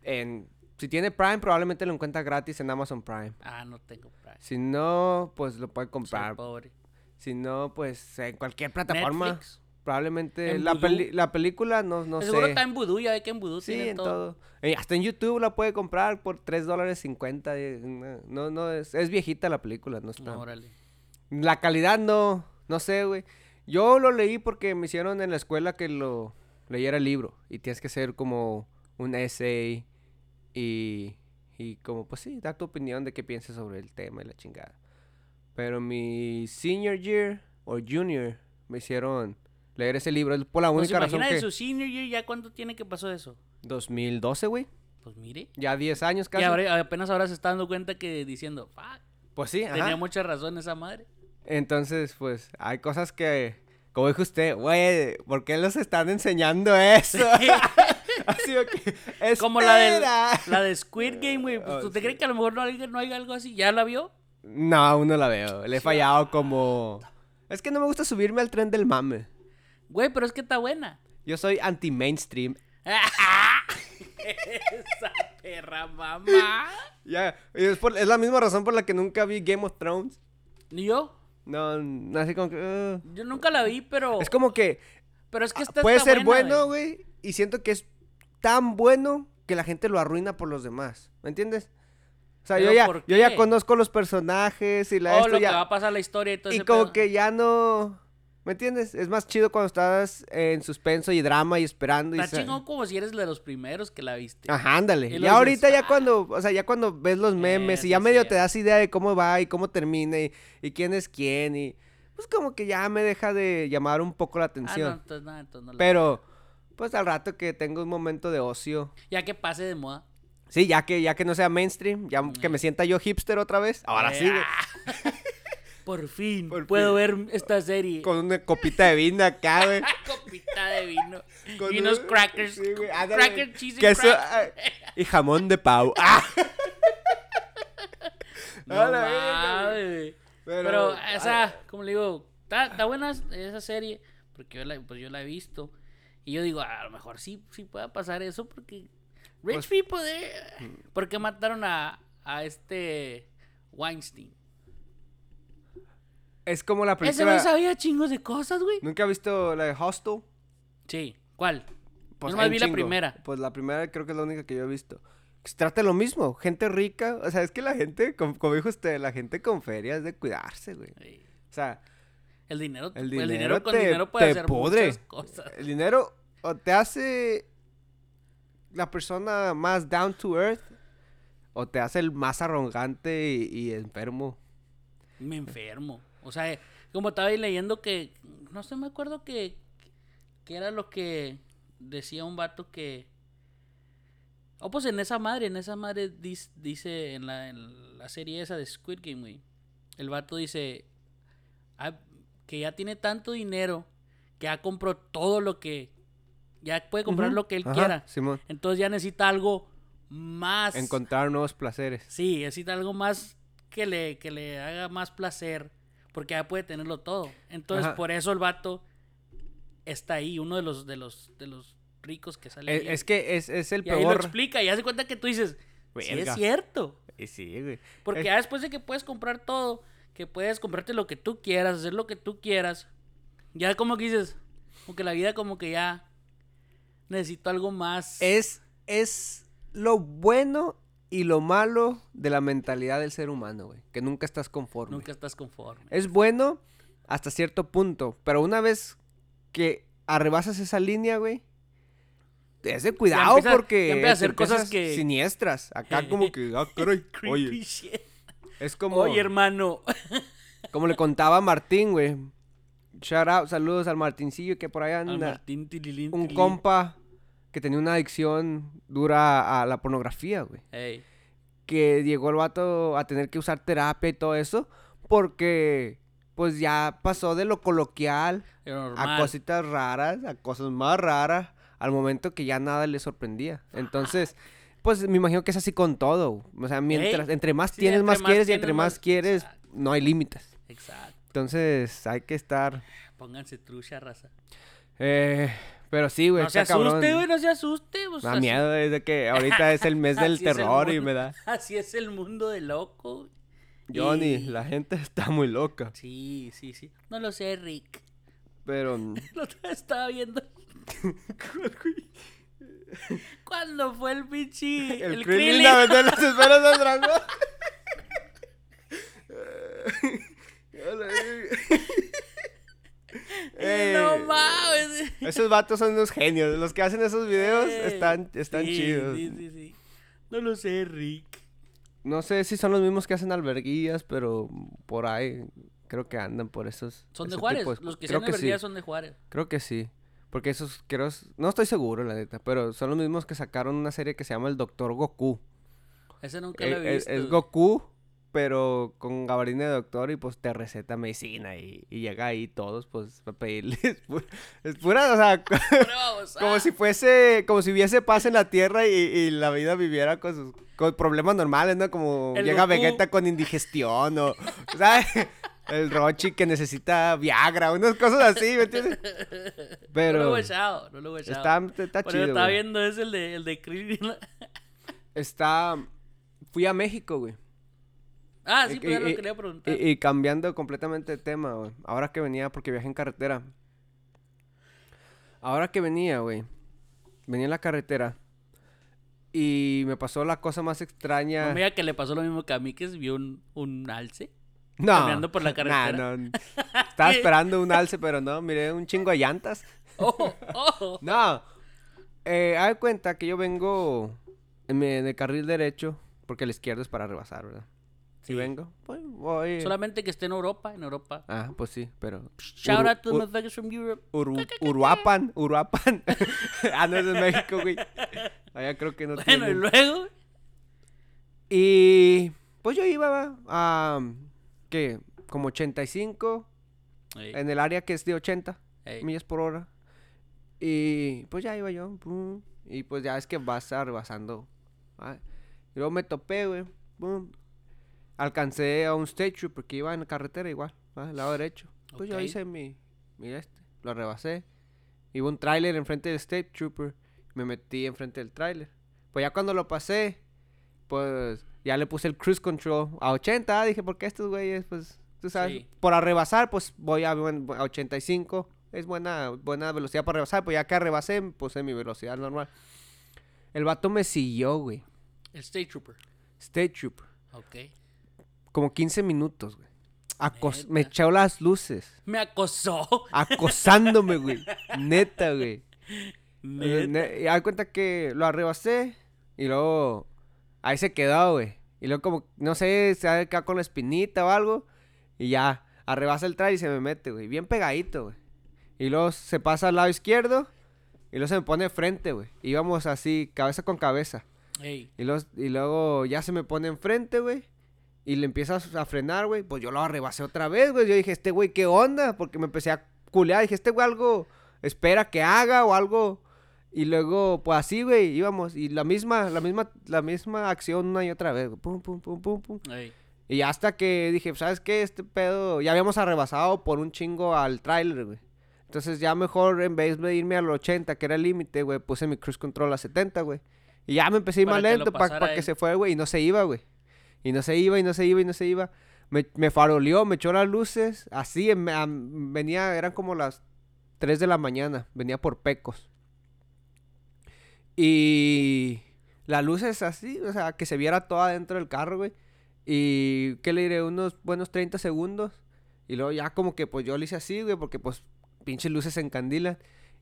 En, si tiene Prime, probablemente lo encuentra gratis en Amazon Prime.
Ah, no tengo Prime.
Si no, pues lo puede
Soy
comprar.
pobre.
Si no, pues en cualquier plataforma.
Netflix.
Probablemente
¿En
la, peli- la película, no, no sé.
Seguro está en Voodoo, ya ve que en Voodoo
Sí, en
todo.
todo. Eh, hasta en YouTube la puede comprar por 3 dólares 50. eh, No, no, no es, es viejita la película, no está.
No, órale.
La calidad no, no sé, güey. Yo lo leí porque me hicieron en la escuela que lo leyera el libro. Y tienes que hacer como un essay y, y como, pues sí, dar tu opinión de qué piensas sobre el tema y la chingada. Pero mi senior year o junior me hicieron leer ese libro. Es por la
Pues
única razón
imagina
que...
su senior year, ¿ya cuánto tiene que pasó eso?
2012, güey.
Pues mire.
Ya 10 años casi.
Y ahora- apenas ahora se está dando cuenta que diciendo, fuck,
Pues sí, ajá.
tenía mucha razón esa madre.
Entonces, pues, hay cosas que, como dijo usted, güey, ¿por qué los están enseñando eso? Así de que,
Como la de,
"Espera".
la de Squid Game, güey. Pues,
Oh,
¿Tú te
sí.
crees que a lo mejor no hay, no hay algo así? ¿Ya la vio?
No, aún no la veo. Le he fallado como... Es que no me gusta subirme al tren del mame.
Güey, pero es que está buena.
Yo soy anti-mainstream.
Esa perra mamá.
Ya, es, por- es la misma razón por la que nunca vi Game of Thrones.
Ni yo.
No, no, así como que... uh.
Yo nunca la vi, pero.
Es como que
Pero es que esta
puede
está
ser
buena,
bueno, güey, y siento que es tan bueno que la gente lo arruina por los demás. ¿Me entiendes? O sea, yo
¿Pero
ya,
por
yo ya
qué?
conozco los personajes y la
Oh,
esto
lo que va a pasar la historia y todo
Y
ese
como
pedo.
que ya no. ¿Me entiendes? Es más chido cuando estás en suspenso y drama y esperando. y
Está
sa-
chingón como si eres de los primeros que la viste.
Ajá, ándale.
Y
Y
luego
ahorita
dices,
ya cuando, o sea, ya cuando ves los memes y ya medio te das idea de cómo va y cómo termina y, y quién es quién y pues como que ya me deja de llamar un poco la
Ah, no,
atención.
entonces, no, entonces no la-
Pero, pues al rato que tengo un momento de ocio.
Ya que pase de moda.
Sí, ya que, ya que no sea mainstream, ya que me sienta yo hipster otra vez. Ahora
Eh,
sí,
ah. Por fin
Por
puedo
fin.
ver esta serie.
Con una copita de vino acá, güey.
Copita de vino.
Con
y unos
un-
crackers.
sí, güey, ándale.
cracker, cheese
Queso,
crack.
ah, y jamón de pavo. ¡Ah!
No.
Pero,
Pero, o
ay.
sea, como le digo, está, buena esa serie. Porque yo la, pues yo la he visto. Y yo digo, a lo mejor sí, sí pueda pasar eso. Porque rich
Pues-
people, eh. ¿Por qué mataron a, a este Weinstein?
Es como la
Ese
película.
güey sabía chingos de cosas, güey.
¿Nunca has visto la de Hostel?
Sí, ¿cuál?
Pues hay
vi
un
la
chingo.
primera.
Pues la primera creo que es la única que yo he visto. Se trata de lo mismo, gente rica. O sea, es que la gente, como, como dijo usted, la gente con feria es de cuidarse, güey.
Sí.
O sea,
El dinero,
El
el
dinero
dinero, con
te-
dinero puede
te
hacer
pudre.
muchas cosas.
El dinero o te hace la persona más down to earth o te hace el más arrogante y, y enfermo.
Me enfermo. O sea, como estaba ahí leyendo que. No sé, me acuerdo que. Que era lo que decía un vato que. Oh, pues en esa madre, en esa madre dis- dice en la, en la serie esa de Squid Game, güey. El vato dice ah, que ya tiene tanto dinero que ya compró todo lo que. Ya puede comprar lo que él
Ajá,
quiera.
Simón.
Entonces ya necesita algo más.
Encontrar nuevos placeres.
Sí, necesita algo más que le, que le haga más placer, porque ya puede tenerlo todo. Entonces,
Ajá.
por eso el vato está ahí, uno de los de los de los ricos que sale.
Es,
ahí.
es que es, es el
y ahí lo
peor.
explica y hace cuenta que tú dices, sí es cierto,
sí, güey.
porque
Es-
ya después de que puedes comprar todo, que puedes comprarte lo que tú quieras, hacer lo que tú quieras, ya como que dices, como que la vida como que ya necesito algo más.
es, es lo bueno y lo malo de la mentalidad del ser humano, güey. Que nunca estás conforme.
Nunca estás conforme.
Es bueno hasta cierto punto, pero una vez que arrebasas esa línea, güey, es de cuidado
empieza-
porque
empieza a hacer cosas que-
siniestras. Acá como que, ah, caray, oye, es como,
Oye, hermano.
como le contaba a Martín, güey. Shout out, saludos al Martincillo que por ahí
Al
anda.
Martín Tililín,
Un compa que tenía una adicción dura a la pornografía, güey.
Ey,
que llegó el vato a tener que usar terapia y todo eso porque pues ya pasó de lo coloquial a cositas raras, a cosas más raras, al momento que ya nada le sorprendía. Entonces, pues me imagino que es así con todo. O sea, mientras,
Ey,
entre más
sí,
tienes,
entre
más
más
quieres y entre más
más-
quieres,
exacto.
no hay límites.
Exacto.
Entonces, hay que estar...
Pónganse trucha, raza.
eh, pero sí, güey,
no se asuste, güey, no se asuste. pues,
da
así-
miedo desde que ahorita es el mes del
es
terror y me da...
Así es el mundo de loco.
Johnny,
Y-
la gente está muy loca.
Sí, sí, sí. No lo sé, Rick.
Pero...
Lo estaba viendo. ¿Cuándo fue el pinche?
El,
El,
Krillin. a vender las esferas del dragón. Eh,
No mames.
Esos vatos son unos genios. Los que hacen esos videos
Eh,
están, están
sí,
chidos.
Sí, sí, sí. No lo sé, Rick.
No sé si son los mismos que hacen alberguillas, pero por ahí creo que andan por esos.
Son de Juárez.
de-
Los que
creo
sean
que
de
sí.
Son de Juárez.
Creo que sí. Porque esos creo, no estoy seguro, la neta, pero son los mismos que sacaron una serie que se llama El Doctor Goku.
Ese nunca
Eh,
lo he
eh,
visto.
es Goku, pero con gabardina de doctor y pues te receta medicina y, y llega ahí todos pues a pedirles. pu- Es pura, o sea, como si fuese, como si hubiese paz en la tierra y, y la vida viviera con sus con problemas normales, ¿no? Como
El
llega
Goku.
Vegeta con indigestión o, ¿sabes? El Rochi que necesita Viagra, unas cosas así, ¿me entiendes?
No
Pero
lo he echado, no lo he echado.
está, está
Pero
chido,
estaba
güey.
viendo es el de, el de.
Está, fui a México, güey.
Ah, sí,
Y-
pues ya
y-
lo quería preguntar.
Y, cambiando completamente de tema, güey. Ahora que venía, porque viajé en carretera. Ahora que venía, güey. Venía en la carretera. Y me pasó la cosa más extraña.
No diga que le pasó lo mismo que a mí, que vio un, un alce.
No.
caminando por la
nah,
carretera.
no. Estaba esperando un alce, pero no. Miré un chingo de llantas.
¡Oh! ¡Oh!
No. Eh, haz cuenta que yo vengo en el carril derecho. Porque el izquierdo es para rebasar, ¿verdad? Si
Sí.
vengo, pues voy.
Solamente que esté en Europa, en Europa.
Ah, pues sí, pero.
Shout out to the motherfuckers from Europe.
Uru- Uruapan, Uruapan. ah, no, es de México, güey. Allá creo que no
Bueno, y
tienen.
luego,
Y pues yo iba a, ¿qué? Como 85
Ey,
en el área que es de 80
ey.
millas por hora. Y pues ya iba yo. y pues ya es que vas a rebasando. ah, Y luego me topé, güey. pum, Alcancé a un trooper porque iba en la carretera igual, al lado derecho. Pues yo hice mi, mi este, lo rebasé. Iba un tráiler enfrente del state trooper. Me metí enfrente del tráiler. Pues ya cuando lo pasé, pues ya le puse el cruise control a 80. ah, Dije, porque estos güeyes, pues, tú sabes,
Sí.
por arrebasar, pues voy a, a 85. Es buena, buena velocidad para rebasar. Pues ya que rebasé, puse mi velocidad normal. El vato me siguió, güey.
El State Trooper.
State Trooper.
Ok.
Como 15 minutos, güey. acos- me echó las luces.
Me acosó.
Acosándome, güey. Neta, güey. Eh,
Neta.
ne- Y haz cuenta que lo arrebasé y luego ahí se quedó, güey. Y luego como, no sé, se ha quedado con la espinita o algo. Y ya, arrebasa el traje y se me mete, güey. Bien pegadito, güey. Y luego se pasa al lado izquierdo y luego se me pone enfrente, güey. Íbamos así, cabeza con cabeza.
Ey,
Y, los, y luego ya se me pone enfrente, güey. Y le empieza a, frenar, güey. Pues yo lo arrebasé otra vez, güey. Yo dije, este güey, ¿qué onda? Porque me empecé a culear. Dije, este güey algo espera que haga o algo. Y luego, pues así, güey, íbamos. Y la misma, la misma, la misma acción una y otra vez. güey. Pum, pum, pum, pum, pum.
ey.
Y hasta que dije, ¿sabes qué? Este pedo... Ya habíamos arrebasado por un chingo al tráiler, güey. Entonces ya mejor en vez de irme al 80, que era el límite, güey, puse mi cruise control a 70, güey. Y ya me empecé a ir más lento para
pasara
que se fue, güey. Y no se iba, güey. Y no se iba, y no se iba, y no se iba. Me, me faroleó, me echó las luces. Así, en- venía, eran como las 3 de la mañana. Venía por pecos. Y las luces así, o sea, que se viera todo adentro del carro, güey. Y, ¿qué le diré? Unos buenos 30 segundos. Y luego ya como que pues yo le hice así, güey, porque pues pinches luces se encandilan.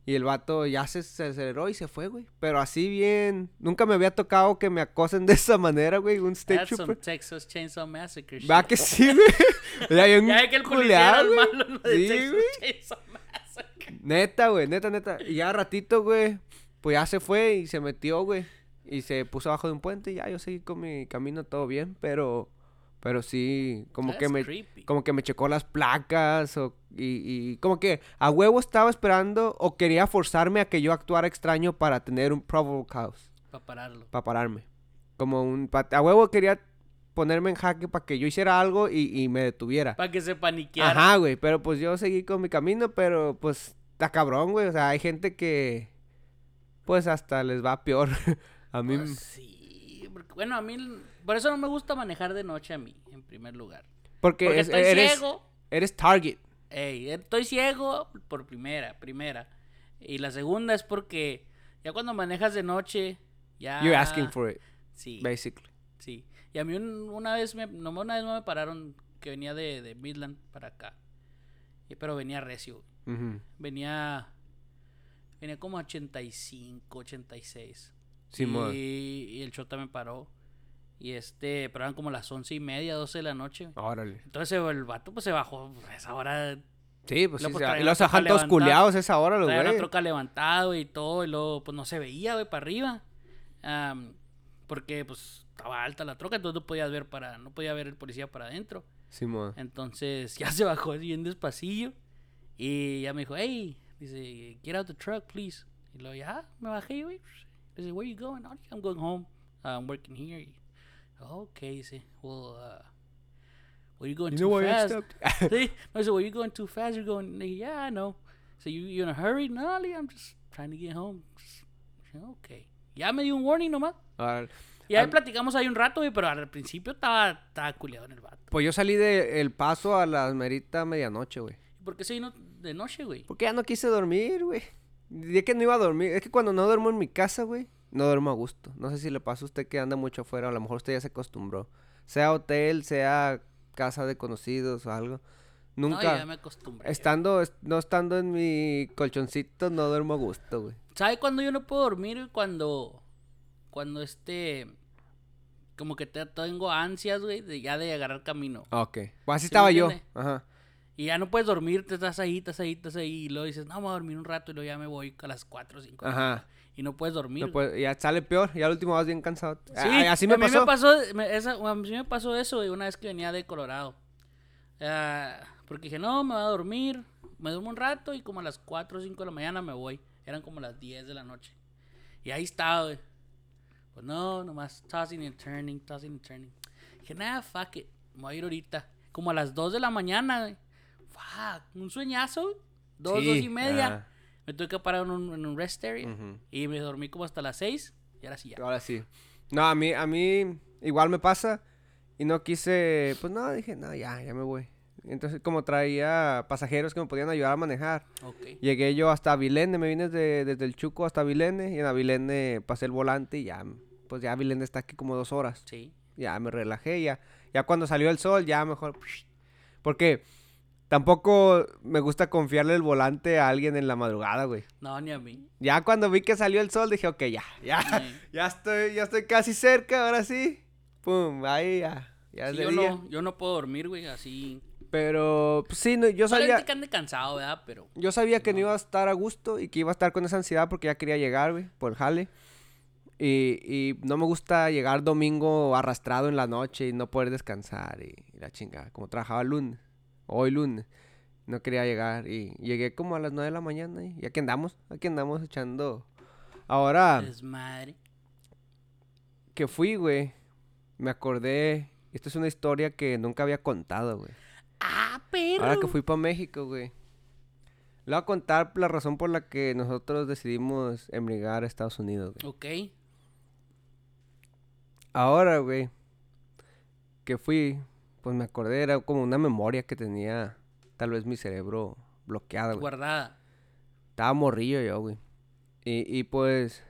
Y el vato ya se, se aceleró y se fue, güey. Pero así bien. Nunca me había tocado que me acosen de esa manera, güey. Un state
That's some
trooper.
Texas Chainsaw Massacre
Va que sí, güey. Ya,
Ya ve que el policía era
culeado,
el malo de
Sí,
Texas
güey.
Chainsaw Massacre.
Neta, güey, neta, neta. Y ya ratito, güey, pues ya se fue y se metió, güey. Y se puso abajo de un puente y ya yo seguí con mi camino todo bien, pero pero sí, como que me
creepy.
como que me checó las placas o, y, y como que a huevo estaba esperando o quería forzarme a que yo actuara extraño para tener un probable cause,
Para pararlo.
para pararme. Como un pa- a huevo quería ponerme en jaque para que yo hiciera algo y, y me detuviera.
Para que se paniqueara.
Ajá, güey, pero pues yo seguí con mi camino, pero pues está cabrón, güey. O sea, hay gente que pues hasta les va peor. a mí
Pues sí. porque, bueno, a mí. Por eso no me gusta manejar de noche a mí, en primer lugar.
porque,
Porque
es-
estoy
eres
ciego.
eres target.
Ey, estoy ciego por primera, primera. Y la segunda es porque ya cuando manejas de noche, ya...
You're asking for it,
Sí,
basically.
sí. Y a mí un- una vez me, nomás una vez no me pararon que venía de, de Midland para acá. Y, pero venía recio. Venía... Venía como a 85, 86.
Simón.
y, y el chota me paró. Y este, pero eran como las once y media, 12 de la noche.
Órale.
Entonces el vato pues se bajó a esa hora
Sí, pues
Luego,
sí.
pues,
se- y los ajan todos culeados a esa hora, los
Traía la
güey.
troca levantado y todo, y luego pues no se veía, güey, para arriba. Am, porque pues estaba alta la troca, entonces no podías ver para, no podía ver el policía para adentro.
Simón.
Entonces ya se bajó bien despacillo y ya me dijo, hey, dice, get out the truck, please. Y luego ya me bajé, güey. Dice, where you going? "Oh, I'm going home. I'm working here. Okay, dice, well, uh, where you going
You
too
know why I
fast?
stopped?
Sí, no, dice, well, you're going too fast. You're going, yeah, I know. So you, you in a hurry? No, Lee, I'm just trying to get home. Okay. Ya me dio un warning nomás.
Órale.
Y ahí
Am-
platicamos ahí un rato, güey, pero al principio estaba, estaba culiado en el vato.
Pues yo salí de El Paso a la merita medianoche, güey.
¿Por qué se vino de noche, güey?
Porque ya no quise dormir, güey. Dije que no iba a dormir. Es que cuando no duermo en mi casa, güey, no duermo a gusto. No sé si le pasa a usted que anda mucho afuera. A lo mejor usted ya se acostumbró. Sea hotel, sea casa de conocidos o algo.
No,
Nunca.
ya me acostumbré.
Estando, es- no estando en mi colchoncito, no duermo a gusto, güey.
¿Sabe cuándo yo no puedo dormir? Cuando, cuando este, como que te, tengo ansias, güey, de ya de agarrar camino.
Ok. Pues así
¿Sí
estaba yo. Ajá.
Y ya no puedes dormir, te estás ahí, estás ahí, estás ahí. Y luego dices, no, voy a dormir un rato y luego ya me voy a las 4 o 5.
Ajá.
Y no puedes dormir.
No
güey.
puede- ya sale peor. Ya al último vas bien cansado.
Sí,
Ah, así
a
me
mí
pasó.
me pasó, me, esa- a mí me pasó eso una vez que venía de Colorado. Ah, porque dije, no, me voy a dormir, me duermo un rato y como a las 4 o 5 de la mañana me voy. Eran como las 10 de la noche. Y ahí estaba, güey. Pues no, nomás tossing and turning, tossing and turning. Dije, nada, fuck it, me voy a ir ahorita. Como a las 2 de la mañana, güey. Fuck, un sueñazo. Dos,
Sí,
dos y media.
ajá.
Me tuve que parar en un, en un rest area. Y me dormí como hasta las 6. Y ahora sí ya.
Ahora sí. No, a mí, a mí igual me pasa. Y no quise, pues no, dije, no, ya, ya me voy. Entonces, como traía pasajeros que me podían ayudar a manejar, llegué yo hasta Avilene, me vine desde, desde el Chuco hasta Avilene, y en Avilene pasé el volante y ya, pues ya Avilene está aquí como dos horas.
Sí.
Ya me relajé, ya, ya cuando salió el sol, ya mejor, Porque tampoco me gusta confiarle el volante a alguien en la madrugada, güey.
No, ni a mí.
Ya cuando vi que salió el sol dije, ok, ya, ya, ya estoy, ya estoy casi cerca, ahora sí. Pum, ahí ya, ya es
sí,
de
yo, no, yo no puedo dormir, güey, así.
Pero, pues sí, no, yo sabía,
que ande cansado, ¿verdad? Pero.
yo sabía que no iba a estar a gusto y que iba a estar con esa ansiedad porque ya quería llegar, güey, por el jale. Y, y no me gusta llegar domingo arrastrado en la noche y no poder descansar y, y la chingada. Como trabajaba el lunes, hoy lunes, no quería llegar y llegué como a las 9 de la mañana y aquí andamos, aquí andamos echando. Ahora
Desmadre.
que fui, güey, me acordé, esta es una historia que nunca había contado, güey.
Ah, pero.
Ahora que fui para México, güey. Le voy a contar la razón por la que nosotros decidimos emigrar a Estados Unidos, güey.
Ok.
Ahora, güey, que fui, pues me acordé, era como una memoria que tenía tal vez mi cerebro bloqueada, güey.
Guardada.
Estaba morrillo yo, güey. Y, y pues,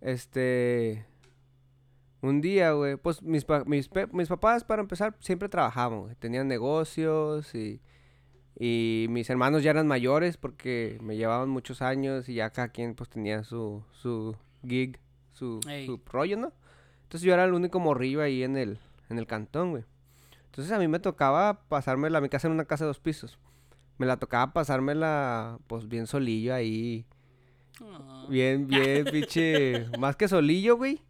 este, un día, güey, pues mis, pa- mis, mis papás, para empezar, siempre trabajaban, güey. Tenían negocios y, y mis hermanos ya eran mayores porque me llevaban muchos años y ya cada quien, pues, tenía su, su gig, su, su rollo, ¿no? Entonces yo era el único morrillo ahí en el, en el cantón, güey. Entonces a mí me tocaba pasármela, mi casa era una casa de dos pisos. Me la tocaba pasármela, pues, bien solillo ahí.
Ah.
Bien, bien, pinche. Más que solillo, güey.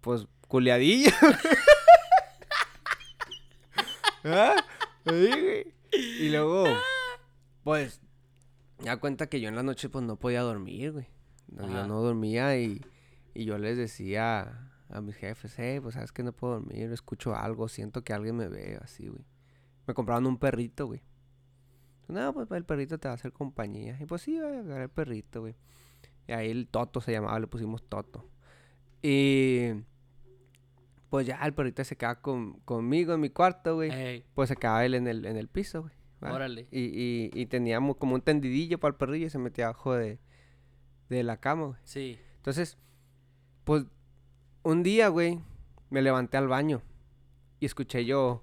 Pues culeadillo. ¿Ah? Sí, güey. Y luego, pues, ya cuenta que yo en la noche, pues, no podía dormir, güey. No, yo no dormía y, y yo les decía a mis jefes, eh, pues, sabes que no puedo dormir, escucho algo, siento que alguien me ve, así, güey. Me compraron un perrito, güey. No, pues el perrito te va a hacer compañía. Y pues sí, güey, agarré el perrito, güey. Y ahí el Toto se llamaba, le pusimos Toto. Y pues ya el perrito se quedaba con, conmigo en mi cuarto, güey.
Ey,
Pues se quedaba él en el, en el piso, güey.
órale.
Y, y, y teníamos como un tendidillo para el perrillo y se metía abajo de, de la cama, güey.
Sí.
Entonces, pues un día, güey, me levanté al baño y escuché yo.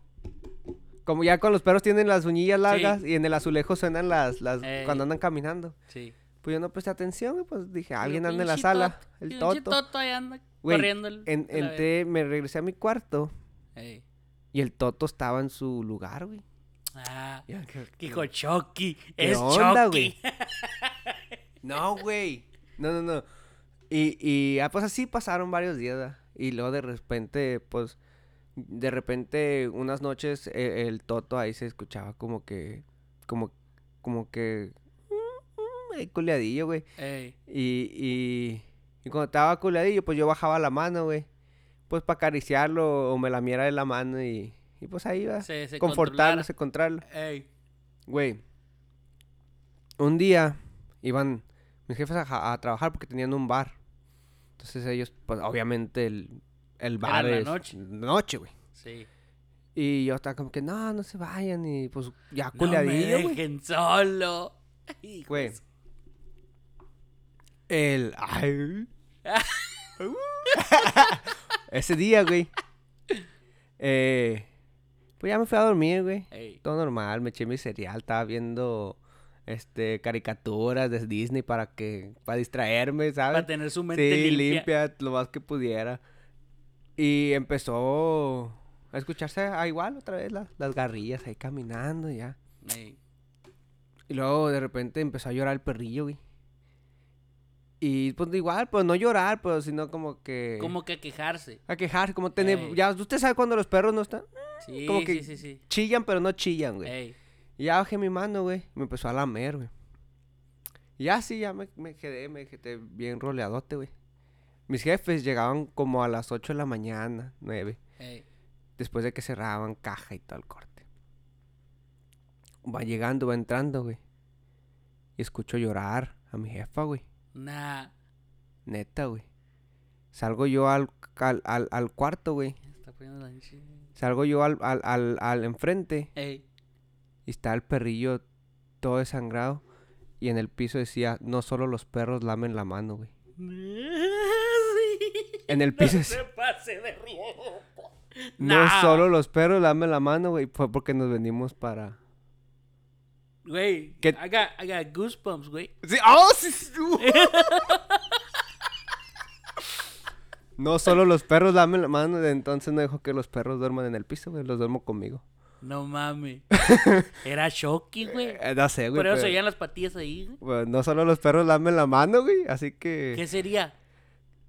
Como ya con los perros tienen las uñillas largas y en el azulejo suenan las, las
Ey.
cuando andan caminando.
Sí.
Pues yo no presté atención, pues dije, alguien anda en la sala,
Toto,
el toto.
Toto ahí anda
Güey,
corriendo. el-
En- entré, me regresé a mi cuarto.
Ey.
y el toto estaba en su lugar, güey.
Ah,
Ya, ¿qué-
que dijo Chucky.
¿Qué
Es
onda,
Chucky.
güey? No, güey. No, no, no. Y, y ah, pues así pasaron varios días. ¿verdad? Y luego de repente, pues, de repente, unas noches e- el, Toto ahí se escuchaba como que, como, como que, mm, mm, güey.
Ey.
Y, y, y cuando estaba culeadillo, pues yo bajaba la mano, güey. Pues para acariciarlo o me lamiera de la mano y, y pues ahí iba.
Se, se
Confortarlo, se controlarlo.
Ey.
Güey, un día iban mis jefes a, a trabajar porque tenían un bar. Entonces ellos, pues obviamente el, el bar
en la
es
noche.
noche, güey.
Sí.
Y yo estaba como que, no, no se vayan. Y pues ya
No me dejen solo.
Güey. El... ay. Ese día, güey. Eh, pues ya me fui a dormir, güey.
Ey.
Todo normal, me eché mi cereal, estaba viendo este caricaturas de Disney para que para distraerme, ¿sabes?
Para tener su mente
sí,
limpia.
limpia, lo más que pudiera. Y empezó a escucharse a igual otra vez la- las garrillas ahí caminando ya. Y luego de repente empezó a llorar el perrillo, güey. Y pues igual, pues no llorar, pues sino como que
Como que a quejarse.
a quejar, como tener ya usted sabe cuando los perros no están
Sí,
Como que-
sí, sí, sí.
chillan, pero no chillan, güey.
Ey.
Y ya bajé mi mano, güey. Me empezó a lamer, güey. Y ya sí, ya me, me quedé, me quedé bien roleadote, güey. Mis jefes llegaban como a las 8 de la mañana, 9.
Ey.
Después de que cerraban caja y todo el corte. Va llegando, va entrando, güey. Y escucho llorar a mi jefa, güey.
Nah.
Neta, güey. Salgo yo al, al, al, al cuarto, güey.
Está poniendo la chi-
Salgo yo al, al, al, al enfrente.
Ey.
Y está el perrillo todo desangrado. Y en el piso decía, no solo los perros lamen la mano, güey.
Sí.
En el
No
piso
se pase de riego.
No solo los perros lamen la mano, güey. Fue porque nos venimos para.
Güey,
¿Qué?
I got, I got goosebumps, güey.
Sí, ¡Oh, sí! No solo los perros lamen la mano, entonces no dejo que los perros duerman en el piso, güey. Los duermo conmigo.
No mames. Era Shocky, güey.
Eh, no sé, güey.
Por eso
pero-
se veían las patillas ahí, güey.
Pues, no solo los perros lamen la mano, güey. Así que
¿Qué sería?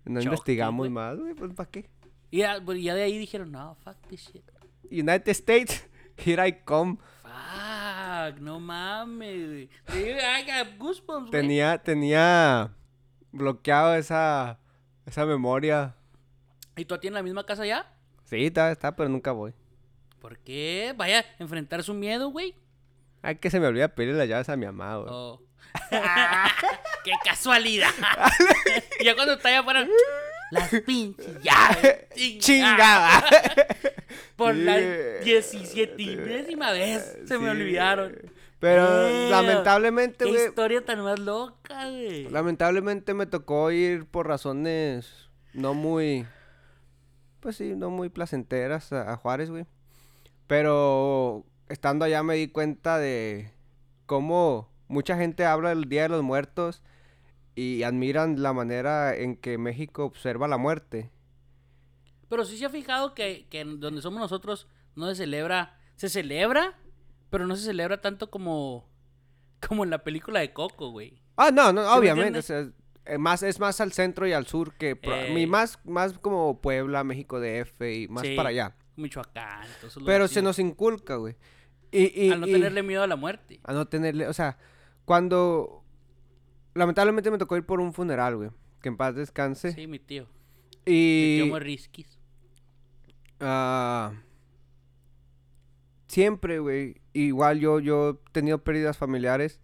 no investigamos
güey?
más, güey. Pues, ¿para qué?
Y ya, pues, ya de ahí dijeron, no, fuck this shit.
United States, here I come.
Fuck, no mames, güey. I got goosebumps, güey.
Tenía, tenía bloqueado esa, esa memoria.
¿Y tú tienes la misma casa ya?
Sí, está, está, pero nunca voy.
¿Por qué? Vaya a enfrentar su miedo, güey.
Ay, que se me olvida pedirle las llaves a mi güey.
Oh. ¡Qué casualidad! y ya cuando está allá afuera, las pinches llaves.
¡Chingada!
Por la. 17 vez se me olvidaron.
Pero lamentablemente,
Qué
güey.
historia tan más loca, güey.
Lamentablemente me tocó ir por razones no muy. Pues sí, no muy placenteras a, a Juárez, güey. Pero estando allá me di cuenta de cómo mucha gente habla del Día de los Muertos y admiran la manera en que México observa la muerte.
Pero sí se ha fijado que, que donde somos nosotros no se celebra. Se celebra, pero no se celebra tanto como. Como en la película de Coco, güey.
Ah, no, no,
me
obviamente. o
entiendes?
sea, eh, más, es más al centro y al sur que...
Eh.
más, más como Puebla, México DF y más
Sí,
para allá.
Michoacán.
Pero se nos inculca, güey. Y, y,
Al no
y-
tenerle miedo a la muerte.
A no tenerle... O sea, cuando... Lamentablemente me tocó ir por un funeral, güey. Que en paz descanse.
Sí, mi tío. Mi tío
y...
muy risquis.
ah, siempre, güey. Igual yo, yo he tenido pérdidas familiares.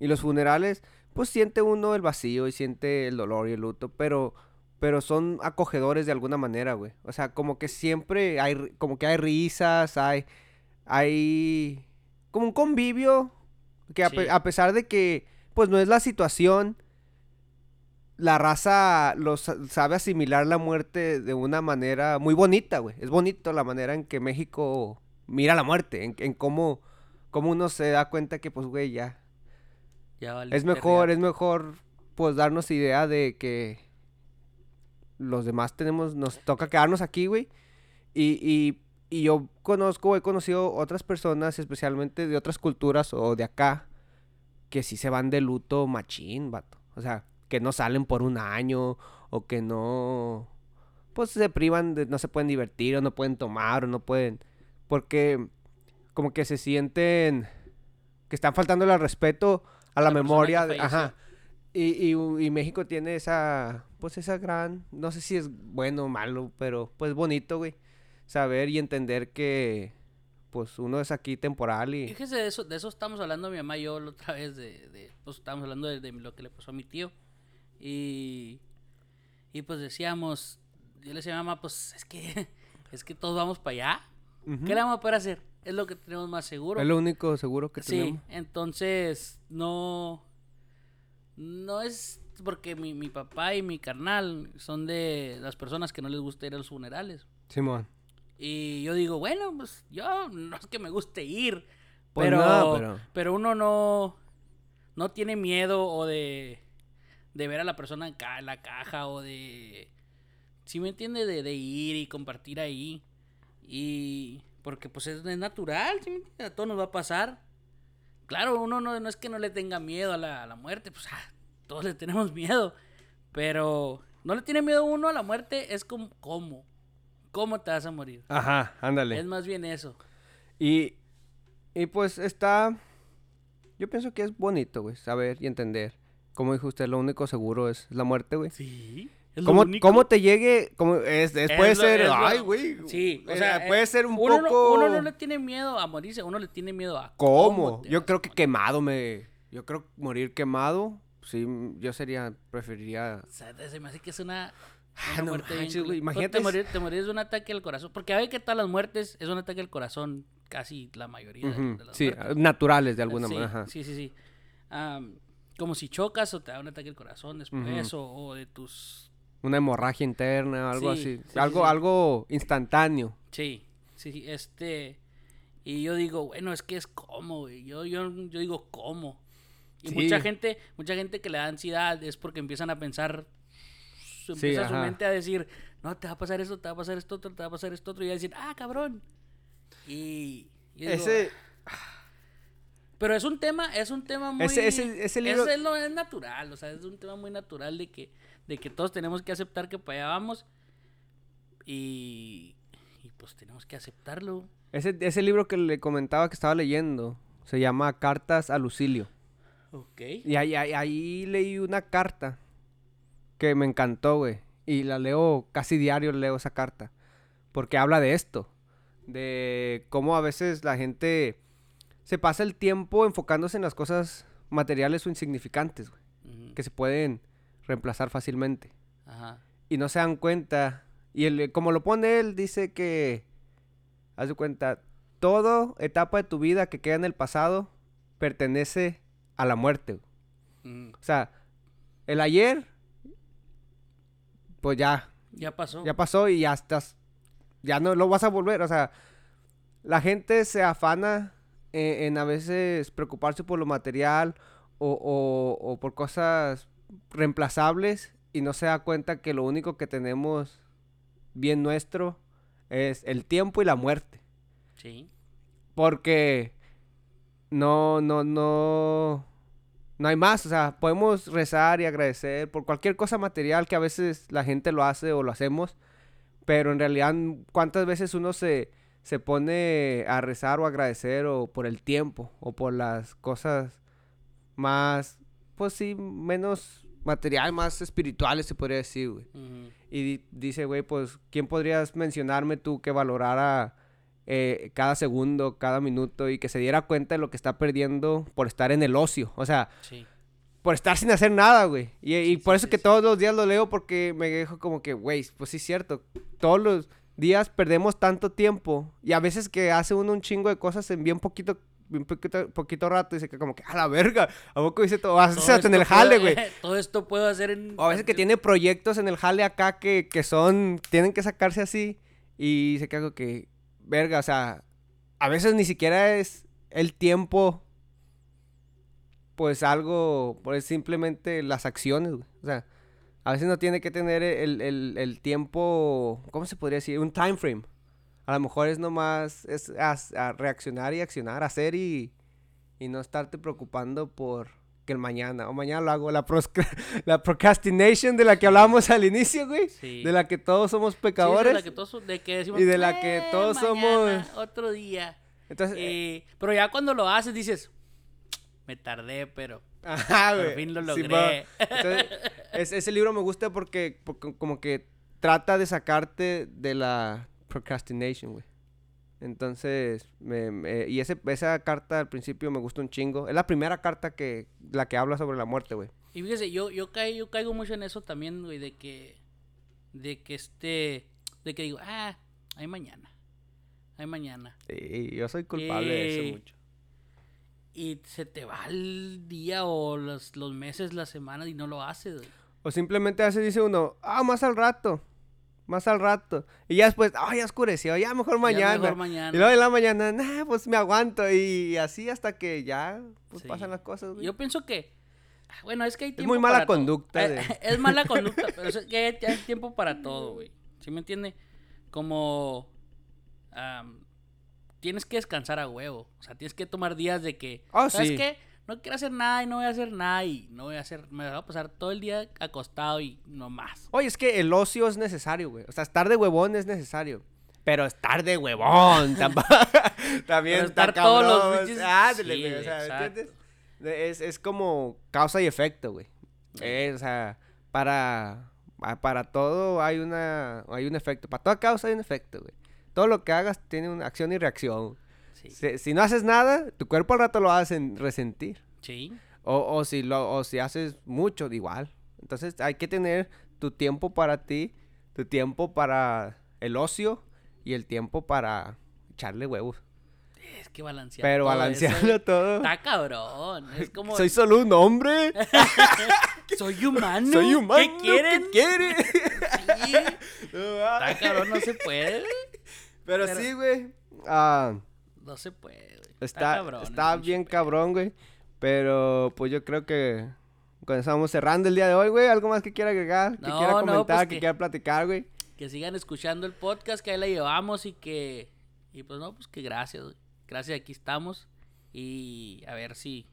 Y los funerales, pues siente uno el vacío y siente el dolor y el luto. Pero, pero son acogedores de alguna manera, güey. O sea, como que siempre hay, como que hay risas, hay, hay como un convivio. Que a, pe-
Sí.
a pesar de que, pues no es la situación, la raza lo sa- sabe asimilar la muerte de una manera muy bonita, güey. Es bonito la manera en que México mira la muerte, en, en cómo, cómo uno se da cuenta que, pues, güey, ya.
Ya
Es
valiste
mejor, es mejor, pues, darnos idea de que los demás tenemos, nos toca quedarnos aquí, güey. Y, y, y yo conozco, he conocido otras personas, especialmente de otras culturas o de acá, que sí se van de luto machín, vato. O sea, que no salen por un año o que no, pues se privan, de, no se pueden divertir o no pueden tomar o no pueden, porque como que se sienten que están faltando el respeto a la,
La
memoria, de- ajá. Y, y, y México tiene esa, pues esa gran, no sé si es bueno o malo, pero pues bonito, güey. Saber y entender que, pues uno es aquí temporal y...
Fíjese, de eso, de eso estamos hablando mi mamá y yo la otra vez, de, de- pues estábamos hablando de, de lo que le pasó a mi tío. Y, y pues decíamos, yo le decía a mi mamá, pues es que, es que todos vamos para allá. ¿Qué le vamos a poder hacer? Es lo que tenemos más seguro.
Es lo único seguro que
Sí,
tenemos.
entonces no, no es porque mi, mi papá y mi carnal son de las personas que no les gusta ir a los funerales.
Simón.
Y yo digo, bueno, pues yo no es que me guste ir,
Pues
pero,
no, pero-
pero uno no, no tiene miedo o de, de ver a la persona en, ca- la caja o de, si me entiende, de, de ir y compartir ahí. Y porque pues es, es natural, ¿sí me entiende? A todos nos va a pasar. Claro, uno no, no es que no le tenga miedo a la, a la muerte, pues ah, todos le tenemos miedo. Pero no le tiene miedo uno a la muerte, es como, ¿cómo? ¿Cómo te vas a morir?
Ajá, ándale.
Es más bien eso.
Y, y pues está. Yo pienso que es bonito, güey, saber y entender. Como dijo usted, lo único seguro es la muerte, güey.
Sí. Es
¿Cómo, cómo te llegue? Como es, es-
Es
puede
lo-
ser. ay, güey.
Sí, o sea,
puede
eh,
ser un
uno
poco.
No, uno no le tiene miedo a morirse, uno le tiene miedo a
¿Cómo?
te
Yo creo que quemado me. Yo creo morir quemado. Sí, yo sería. Preferiría.
O sea, se me hace que es una.
Ah,
una
no
muerte
manches, imagínate
Te morir, te morir de un ataque al corazón. Porque a ver qué tal las muertes es un ataque al corazón. Casi la mayoría de-
Ujú,
de, las
Sí,
muertes.
naturales de alguna
sí,
manera.
Sí, sí, sí. Como si chocas o te da un ataque al corazón después,
Ujú.
o, o de tus
una hemorragia interna, algo
Sí,
así.
sí, sí,
algo,
sí.
algo instantáneo.
Sí, sí, este... Y yo digo, bueno, es que es como, güey. Yo, yo, yo digo, ¿cómo? Y mucha gente, mucha gente que le da ansiedad es porque empiezan a pensar, empieza su
ajá.
mente a decir, no, te va a pasar esto, te va a pasar esto otro, te va a pasar esto otro, y a decir, ah, cabrón. Y... yo digo,
Ese,
Pero es un tema, es un tema muy...
Ese- ese- ese libro-
Es, lo- es natural, o sea, es un tema muy natural de que, de que todos tenemos que aceptar que para allá vamos. Y, y pues tenemos que aceptarlo.
ese, ese libro que le comentaba que estaba leyendo se llama Cartas a Lucilio.
Ok.
Y ahí, ahí- ahí leí una carta que me encantó, güey. Y la leo casi diario, leo esa carta. Porque habla de esto. De cómo a veces la gente se pasa el tiempo enfocándose en las cosas materiales o insignificantes, güey. Que se pueden reemplazar fácilmente.
Ajá.
Y no se dan cuenta. Y él, como lo pone él, dice que... Haz de cuenta, toda etapa de tu vida que queda en el pasado pertenece a la muerte.
Ujú.
O sea, el ayer, pues ya,
Ya pasó.
ya pasó y ya estás, ya no lo vas a volver. O sea, la gente se afana en, en a veces preocuparse por lo material o, o- o por cosas reemplazables y no se da cuenta que lo único que tenemos bien nuestro es el tiempo y la muerte.
Sí.
Porque no, no, no, no hay más. O sea, podemos rezar y agradecer por cualquier cosa material que a veces la gente lo hace o lo hacemos. Pero en realidad, ¿cuántas veces uno se, se pone a rezar o agradecer o por el tiempo o por las cosas más, pues sí, menos material, más espirituales se podría decir, güey?
Ujú.
Y di- dice, güey, pues, ¿quién podrías mencionarme tú que valorara eh, cada segundo, cada minuto y que se diera cuenta de lo que está perdiendo por estar en el ocio? O sea,
Sí.
por estar sin hacer nada, güey. Y, y
Sí,
por
sí,
eso que todos los días lo leo porque me dejo como que, güey, pues sí es cierto. Todos los días perdemos tanto tiempo y a veces que hace uno un chingo de cosas en bien poquito, bien poquito, poquito rato y se queda como que, a la verga, ¿a poco hice todo? A veces
Todo
hasta en el jale, güey.
Todo esto puedo hacer en...
O a veces que tiene proyectos en el jale acá que, que son, tienen que sacarse así y se queda como que, verga, o sea, a veces ni siquiera es el tiempo, pues algo, pues simplemente las acciones, güey. O sea, a veces no tiene que tener el, el- el tiempo, ¿cómo se podría decir? Un time frame. A lo mejor es nomás, es a reaccionar y accionar, hacer y, y no estarte preocupando por que el mañana, o mañana lo hago, la, la procrastination de la que hablábamos al inicio, güey.
Sí.
De la que todos somos
Sí,
pecadores.
de la que todos, de que decimos,
y de la que
"Eh,
todos
mañana,
somos-
Otro día.
Entonces, eh,
Eh, pero ya cuando lo haces dices, me tardé, pero
Ajá,
por
güey.
fin lo logré.
Entonces, es- ese libro me gusta porque, porque como que trata de sacarte de la procrastination, güey. Entonces, me- me- y ese, esa carta al principio me gusta un chingo. Es la primera carta que, la que habla sobre la muerte, güey.
Y fíjese, yo, yo, caigo, yo caigo mucho en eso también, güey, de que, de que este, de que digo, ah, hay mañana, hay mañana.
Sí, yo soy culpable de
Eh,
eso mucho.
Y se te va el día o los, los meses, las semanas y no lo haces, güey.
O simplemente hace, dice uno, ah, más al rato. Más al rato. Y ya después, ah, ya oscureció, ya mejor mañana.
mejor mañana.
Y luego en la mañana, nah, pues me aguanto. Y así hasta que ya, pues
Sí.
pasan las cosas, güey.
Yo pienso que, ah, bueno, es que hay
Es
tiempo
muy mala
para todo.
conducta
Eh,
de-
Es mala conducta, pero es que hay, hay tiempo para todo, güey. ¿Sí me entiende? Como tienes que descansar a huevo. O sea, tienes que tomar días de que,
Ah,
¿sabes
sí.
qué? No quiero hacer nada y no voy a hacer nada y no voy a hacer, me voy a pasar todo el día acostado y no más.
Oye, es que el ocio es necesario, güey. O sea, estar de huevón es necesario. Pero estar de huevón tampoco. También
Pero estar todos los
cabrón. Ándale,
sí,
güey, o sea, Es, es como causa y efecto, güey. Eh, o sea, para, pa- para todo hay una hay un efecto. Para toda causa hay un efecto, güey. Todo lo que hagas tiene una acción y reacción.
Sí.
Si, si no haces nada, tu cuerpo al rato lo va a sen- resentir.
Sí.
O, o si lo, o si haces mucho, igual. Entonces hay que tener tu tiempo para ti, tu tiempo para el ocio y el tiempo para echarle huevos.
Es que balancear.
Pero
todo eso
balancearlo todo.
Está cabrón. Es como.
Soy solo un hombre.
Soy humano.
Soy humano.
¿Qué quieren?
¿Qué quiere?
Sí. Está cabrón, no se puede.
Pero,
Pero-
sí, güey. Ah,
No se puede, güey.
está
cabrón,
está bien
pedo.
cabrón, güey. Pero pues yo creo que con eso vamos cerrando el día de hoy, güey. ¿Algo más que quiera agregar? Que quiera
no,
comentar,
pues
que
que-
quiera platicar, güey.
Que sigan escuchando el podcast, que ahí la llevamos y que. Y pues no, pues que gracias, güey. Gracias, aquí estamos. Y a ver si.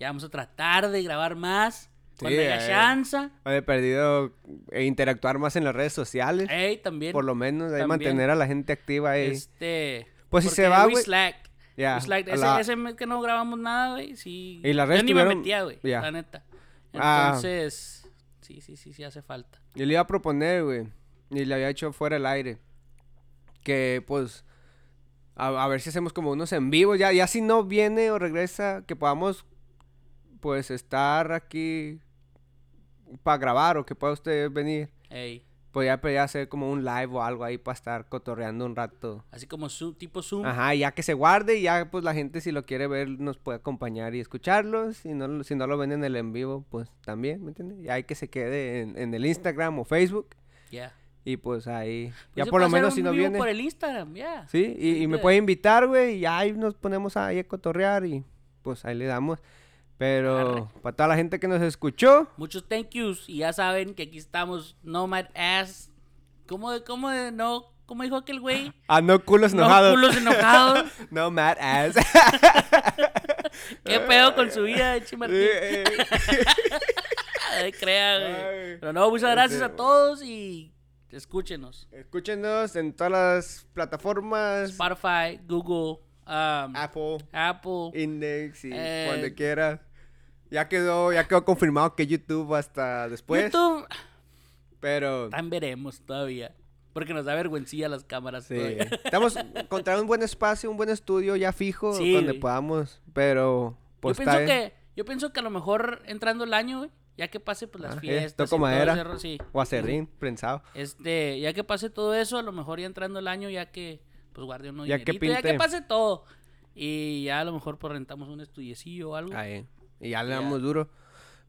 Ya vamos a tratar de grabar más. Cuando
Sí,
haya
eh.
chance.
He perdido e interactuar más en las redes sociales.
Ey, también.
por lo menos, ahí
también.
mantener a la gente activa ahí.
Este.
Pues si se va, güey.
Slack. Ese,
la-
ese mes que no grabamos nada, güey. Sí.
Y las
Yo ni me metía, güey. La neta.
Ah.
Entonces. Sí, sí, sí, sí hace falta.
Yo le iba a proponer, güey, y le había hecho fuera el aire, que pues, a, a ver si hacemos como unos en vivo, ya, ya si no viene o regresa, que podamos, pues, estar aquí para grabar o que pueda usted venir.
Ey.
Ya podría hacer como un live o algo ahí para estar cotorreando un rato.
Así como Zoom, tipo Zoom.
Ajá, ya que se guarde y ya pues la gente si lo quiere ver nos puede acompañar y escucharlos. Si no, lo- si no lo ven en el en vivo, pues también, ¿me entiendes? Y hay que se quede en, en el Instagram o Facebook.
Ya.
Y pues ahí,
Pues
ya por lo menos
un
si no viene.
por el Instagram, ya.
Sí, y, y me
puede.
puede invitar, güey, y ahí nos ponemos ahí a cotorrear y pues ahí le damos. Pero para toda la gente que nos escuchó,
Muchos thank yous. Y ya saben que aquí estamos Nomad Ass. ¿Cómo, de- cómo de- no? ¿Cómo dijo aquel güey?
ah, no culos
No
enojados.
culos enojados.
No mad ass.
¿Qué pedo con su vida, Echi Martín? Ay, crea, güey. Pero no, muchas gracias a todos y escúchenos.
Escúchenos en todas las plataformas.
Spotify, Google, um,
Apple.
Apple.
Index y
Eh,
cuando quiera. Ya quedó, ya quedó confirmado que YouTube hasta después.
YouTube.
Pero
También veremos todavía. Porque nos da vergüencilla las cámaras.
sí.
todavía.
Estamos encontrando un buen espacio, un buen estudio ya fijo
Sí,
donde
güey.
podamos, pero pues
yo pienso que yo pienso que a lo mejor entrando el año, güey, ya que pase pues las
Ah, eh,
fiestas,
toco
y todo
madera.
ese sí.
o acerrín prensado.
Este, ya que pase todo eso, a lo mejor ya entrando el año, ya que pues guarde uno
Ya que
ya que pase todo. Y ya a lo mejor pues rentamos un estudiecillo o algo.
Ahí. Y ya le
Ya.
damos duro.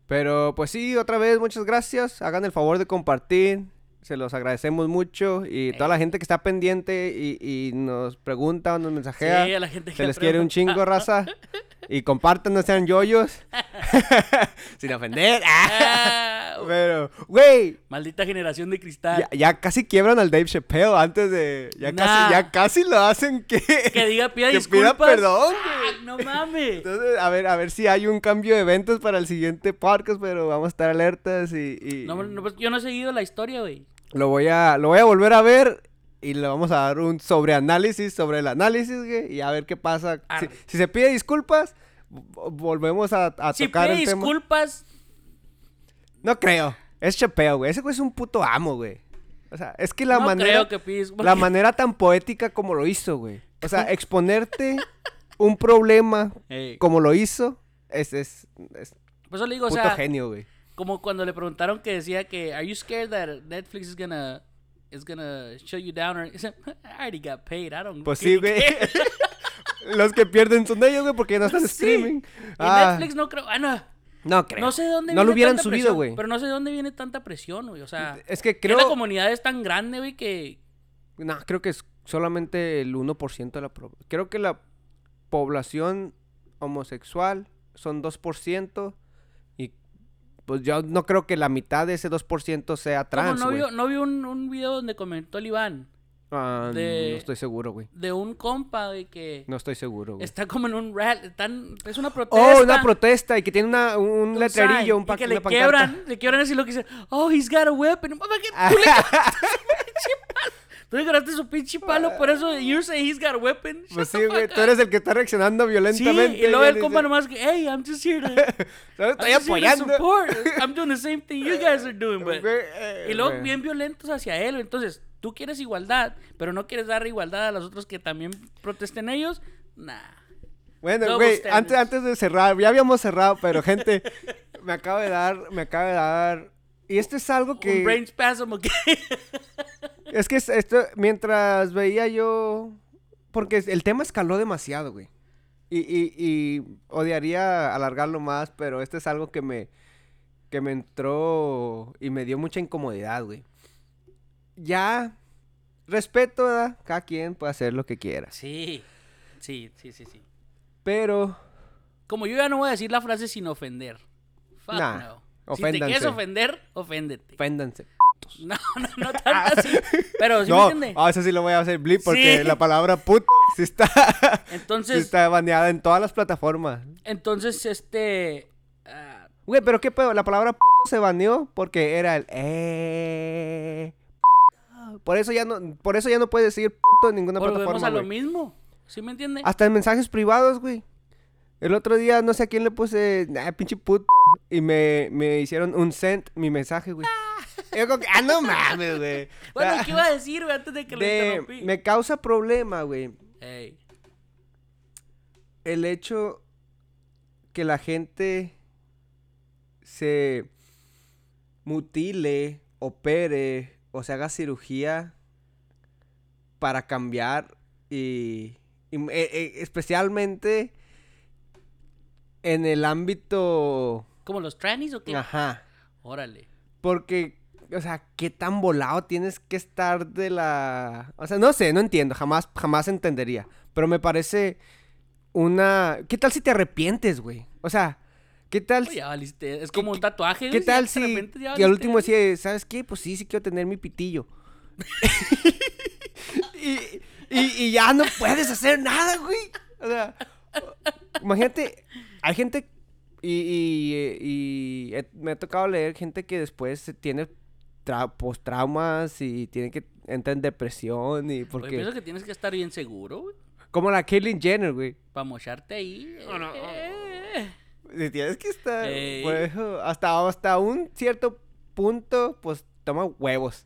Pero pues sí, otra vez muchas gracias. Hagan el favor de compartir. Se los agradecemos mucho. Y toda la gente que está pendiente y, y nos pregunta o nos mensajea.
Sí, a la gente que
Se les quiere un
pregunta.
chingo, raza. Y compartan, no sean yoyos. Sin ofender.
Ah,
Pero, güey,
maldita generación de cristal.
ya, ya casi quiebran al Dave Chappelle antes de. Ya,
Nah.
casi, ya casi lo hacen que.
Que diga, pida
que
disculpas.
pida perdón,
Ah, no mames.
Entonces, a ver, a ver si hay un cambio de eventos para el siguiente podcast, pero vamos a estar alertas y. y
No, no, pues, yo no he seguido la historia, güey.
lo, voy a, lo voy a volver a ver y le vamos a dar un sobreanálisis sobre el análisis, güey, y a ver qué pasa. Si, se pide disculpas, vo- volvemos a, a
Si
tocar
pide
el tema.
disculpas,
No creo. Es Chapeo, güey. Ese güey es un puto amo, güey. O sea, es que la
no
manera.
creo que pide disculpas.
La manera tan poética como lo hizo, güey. O sea, exponerte un problema como lo hizo, es, es, es
Por eso le digo, o
puto
sea,
genio, güey.
como cuando le preguntaron que decía que, ¿Are you scared that Netflix is gonna, is gonna shut you down? Or, I already got paid, I don't
Pues sí, güey.
care".
Los que pierden son ellos, güey, porque no están
Sí.
streaming.
Y
Ah,
Netflix no creo, ah, no,
no creo.
no sé de dónde
No lo hubieran
tanta
subido, güey.
Pero no sé de dónde viene tanta presión, güey, o sea,
Es que
que
creo.
la comunidad es tan grande, güey, que
No, creo que es solamente el 1% de la. Creo que la población homosexual son 2%. Pues yo no creo que la mitad de ese 2% sea trans.
no
güey.
vio, no vio un, un video donde comentó el Iván
Ah,
de-
No estoy seguro, güey.
de un compa, güey, que
No estoy seguro, güey.
está como en un rat, están, es una protesta.
Oh, una protesta y que tiene una, un
un
letrerillo,
sign,
un
y
pa-
que le
pancarta.
quiebran, le quiebran así lo que dice, oh, he's got a weapon. Tú le quebraste su pinche palo. Por eso you say he's got a weapon.
Pues sí, güey. Tú eres el que está reaccionando
Sí,
violentamente.
y luego el compa nomás que, hey, I'm just here to,
"Solo
I'm
estoy
to
apoyando.
I'm doing the same thing you guys are doing, but...
Eh,
Y luego bien violentos hacia él. Entonces, tú quieres igualdad, pero no quieres dar igualdad a los otros que también protesten ellos. Nah.
Bueno, güey, antes, antes de cerrar, ya habíamos cerrado, pero gente, me acaba de dar, me acaba de dar. Y esto es algo
Un
que.
brain spasm, ¿ok?
Es que es- esto, mientras veía yo. Porque el tema escaló demasiado, güey. Y, y, y odiaría alargarlo más, pero esto es algo que me. que me entró y me dio mucha incomodidad, güey. Ya, respeto, ¿verdad? Cada quien puede hacer lo que quiera.
Sí, sí, sí, sí, sí.
Pero,
Como yo ya no voy a decir la frase sin ofender. Fuck
Nah,
no. Si te
oféndanse.
quieres ofender, oféndete.
oféndanse.
No, no, no tanto así. Pero ¿sí me entiende?
ah, eso sí lo voy a hacer blip porque
Sí.
la palabra put sí está, sí
Entonces,
está baneada en todas las plataformas.
entonces, este... ah,
Güey, pero qué pedo, la palabra p se baneó porque era el eh. Por eso ya no, por eso ya no puedes decir puto en ninguna
volvemos
plataforma.
a lo mismo. ¿Sí me entiende?
Hasta en mensajes privados, güey. El otro día no sé a quién le puse, ah, pinche puto. Y me, me hicieron un send mi mensaje, güey. Y yo como que, ah, no mames, güey.
Bueno,
Ah,
¿qué iba a decir, güey, antes de que lo
de-
interrumpí?
me causa problema, güey.
Ey,
el hecho que la gente se mutile, opere o se haga cirugía para cambiar y, y, eh, eh, especialmente en el ámbito
¿Como los trannies o qué?
ajá
Órale.
porque o sea qué tan volado tienes que estar de la o sea no sé no entiendo jamás jamás entendería pero me parece una qué tal si te arrepientes güey o sea qué tal
Oye, valiste. Es
¿Qué-
como un tatuaje.
¿Qué tal si
repente
y al último decía, ¿sabes qué? Pues sí, sí quiero tener mi pitillo. y, y- y ya no puedes hacer nada, güey. O sea, imagínate, hay gente y, y- y he- me ha tocado leer gente que después tiene tra- postraumas y tiene que entra en depresión y porque
pienso que tienes que estar bien seguro, güey.
como la Caitlyn Jenner, güey.
Para mocharte ahí.
No, no.
eh.
Si Tienes que estar. Hasta, hasta un cierto punto, pues toma huevos.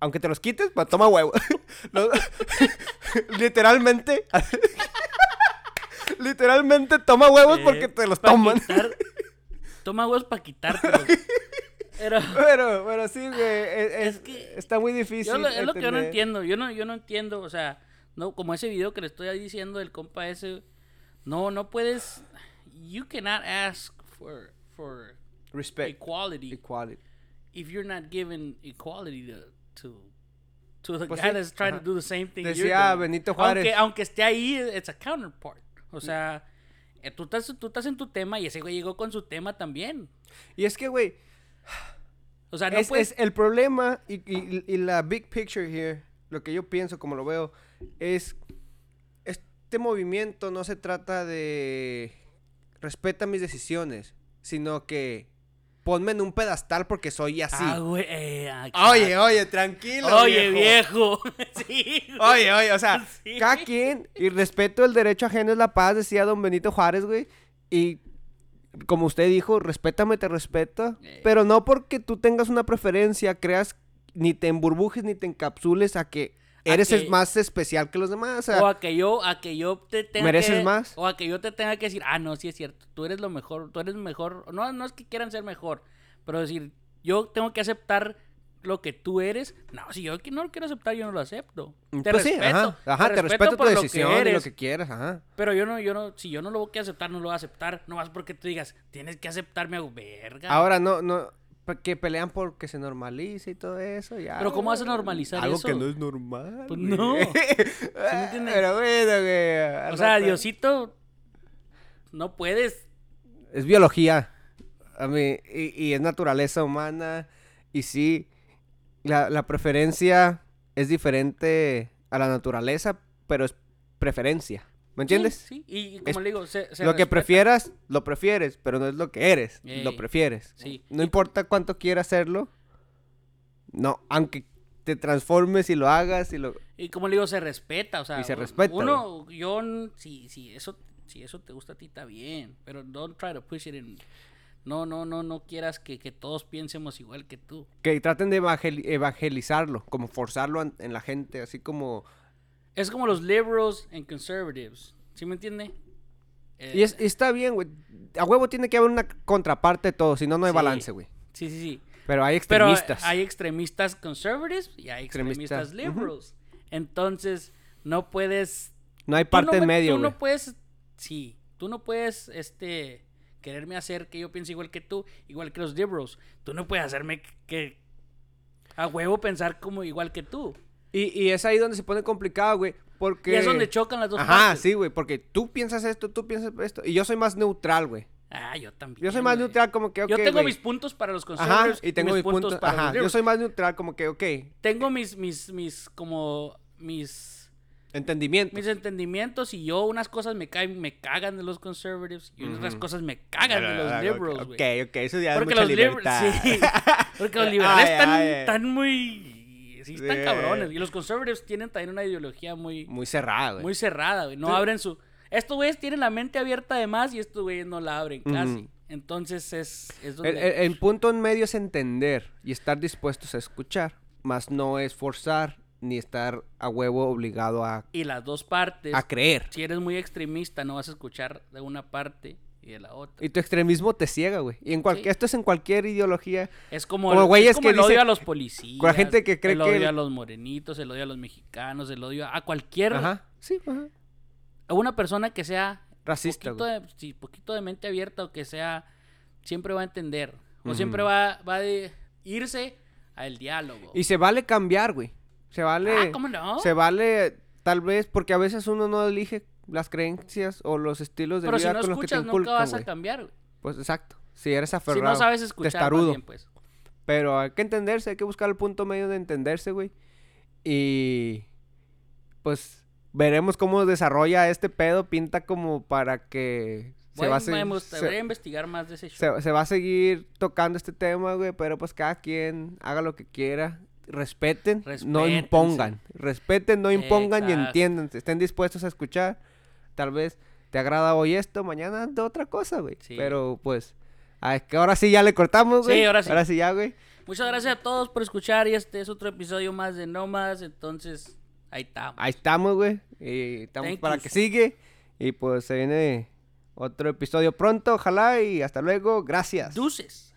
Aunque te los quites, pues toma huevos. Literalmente. literalmente toma huevos porque
Eh,
te los toman.
quitar- Toma huevos para quitártelos. Pero
Pero, pero sí, güey. Es,
Es
es-
que-
está muy difícil.
yo lo- es lo que yo no entiendo. Yo no, yo no entiendo, o sea, no, como ese video que le estoy diciendo del compa ese. No, no puedes. You cannot ask for, for
Respect.
equality
Equality.
if you're not given equality to to, to the
Pues
guy
sí,
that's trying
ajá.
to do the same thing. you're
Decía
doing.
Benito Juárez.
Aunque, aunque esté ahí, it's a counterpart. O sea, eh, tú estás, tú estás en tu tema y ese güey llegó con su tema también.
Y es que, güey,
O sea, no
es,
puedes.
es el problema y, y- y la big picture here, lo que yo pienso, como lo veo, es este movimiento no se trata de respeta mis decisiones, sino que ponme en un pedestal porque soy así.
Ah, güey. eh, ah,
oye, oye, tranquilo.
Oye, viejo. sí. güey.
Oye, oye, o sea,
Sí.
cada quien, y respeto el derecho ajeno es la paz, decía don Benito Juárez, güey, y como usted dijo, respétame, te respeto,
Eh.
pero no porque tú tengas una preferencia, creas, ni te emburbujes, ni te encapsules a que eres
que-
más especial que los demás, o sea,
O a que yo, a que yo te tenga
¿Mereces
que-
más?
O a que yo te tenga que decir, ah, no, sí es cierto, tú eres lo mejor, tú eres mejor. No, no es que quieran ser mejor, pero decir, yo tengo que aceptar lo que tú eres. No, si yo no lo quiero aceptar, yo no lo acepto. Te
pues sí,
respeto.
ajá, ajá, te respeto, tu
por lo que
decisión y lo
eres,
que quieras, ajá.
Pero yo no, yo no, si yo no lo voy a aceptar, no lo voy a aceptar. No más porque tú digas, tienes que aceptarme, hago verga.
Ahora no, no, que pelean por que se normalice y todo eso, ya.
Pero ¿cómo vas a normalizar
Algo
eso?
que no es normal.
Pues no.
Pero bueno, güey.
o sea, Diosito, no puedes.
Es biología. A mí, y, y es naturaleza humana. Y sí, la, la preferencia es diferente a la naturaleza, pero es preferencia. ¿Me entiendes?
Sí, sí. Y, y
Es
como le digo, se, se
lo que
respeta.
prefieras, lo prefieres, pero no es lo que eres. Lo
Ey,
prefieres.
sí.
No importa cuánto quieras hacerlo. No, aunque te transformes y lo hagas y lo...
Y como le digo, se respeta, o sea,
Y se respeta,
Uno, yo, si, si eso, si eso te gusta a ti, está bien, pero don't try to push it in. No, no, no, no quieras que, que todos piensemos igual que tú.
Que traten de evangel- evangelizarlo, como forzarlo en la gente, así como...
Es como los liberals and conservatives, ¿sí me entiende? Eh,
Y es, y está bien, güey. A huevo tiene que haber una contraparte de todo, si no, no hay
Sí.
balance, güey.
Sí, sí, sí.
Pero hay
Pero
extremistas.
hay extremistas conservatives y hay extremistas,
Extremistas,
liberals. Entonces, no puedes
No hay parte
no
en
me-
medio,
Tú
güey.
no puedes, sí, tú no puedes, este, quererme hacer que yo piense igual que tú, igual que los liberals. Tú no puedes hacerme que a huevo pensar como igual que tú.
Y, y es ahí donde se pone complicado, güey. Porque...
Y es donde chocan las dos
Ajá,
partes.
sí, güey. Porque tú piensas esto, tú piensas esto. Y yo soy más neutral, güey.
Ah, yo también.
Yo soy más
güey.
neutral, como que, ok,
Yo tengo
güey.
mis puntos para los
Ajá,
conservadores
y tengo mis puntos.
para
Ajá,
los
yo soy más neutral, como que, ok.
Tengo mis, mis, mis, como, mis,
Entendimiento.
mis entendimientos y yo unas cosas me caen, me cagan de los conservatives y otras cosas me cagan de los liberals, güey.
Ok, ok, eso ya
Porque
es mucha
los
libertad.
sí. Porque los liberales están, están muy, sí, están
Sí.
cabrones. Y los conservatives tienen también una ideología muy,
Muy cerrada, güey.
muy cerrada, güey. No
Sí.
abren su... Estos güeyes tienen la mente abierta de más y estos güeyes no la abren casi. Entonces es, es
El,
donde...
el- el punto en medio es entender y estar dispuestos a escuchar, más no es forzar ni estar a huevo obligado a,
Y las dos partes,
a creer.
si eres muy extremista, no vas a escuchar de una parte y de la otra.
Y tu extremismo te ciega, güey. Y en cual-
Sí.
esto es en cualquier ideología.
Es como,
Como
el, es como
que
el odio a los policías.
con la gente que cree
el
que
odio
el-
a los morenitos, el odio a los mexicanos, el odio a cualquier...
Ajá. Sí, ajá.
A una persona que sea
Racista,
poquito
güey.
de, sí, poquito de mente abierta o que sea... Siempre va a entender. O siempre va, va a irse al diálogo.
Y se vale cambiar, güey. Se vale.
Ah, ¿cómo no?
Se vale, tal vez, porque a veces uno no elige las creencias o los estilos de
Pero si
vida
no
con los que te
escuchas, nunca
inculcan,
vas a cambiar, güey.
Pues exacto. Si eres
Si
aferrado.
no sabes escuchar,
testarudo.
bien, pues.
Pero hay que entenderse, hay que buscar el punto medio de entenderse, güey. Y pues veremos cómo desarrolla este pedo, pinta como para que se va a seguir, se,
investigar más de ese show.
se- se va a seguir tocando este tema, güey, pero pues cada quien haga lo que quiera. Respeten, no impongan. Respeten, no impongan y entiendan. Estén dispuestos a escuchar. Tal vez te agrada hoy esto, mañana de otra cosa, güey.
Sí.
Pero pues, a- que ahora sí ya le cortamos,
Sí,
güey.
ahora sí.
Ahora sí ya, güey.
Muchas gracias a todos por escuchar y este es otro episodio más de Más. Entonces, ahí estamos.
Ahí estamos, güey. Y estamos
Thank
para
yous.
que sigue. Y pues se viene otro episodio pronto, ojalá. Y hasta luego. Gracias.
Deuces.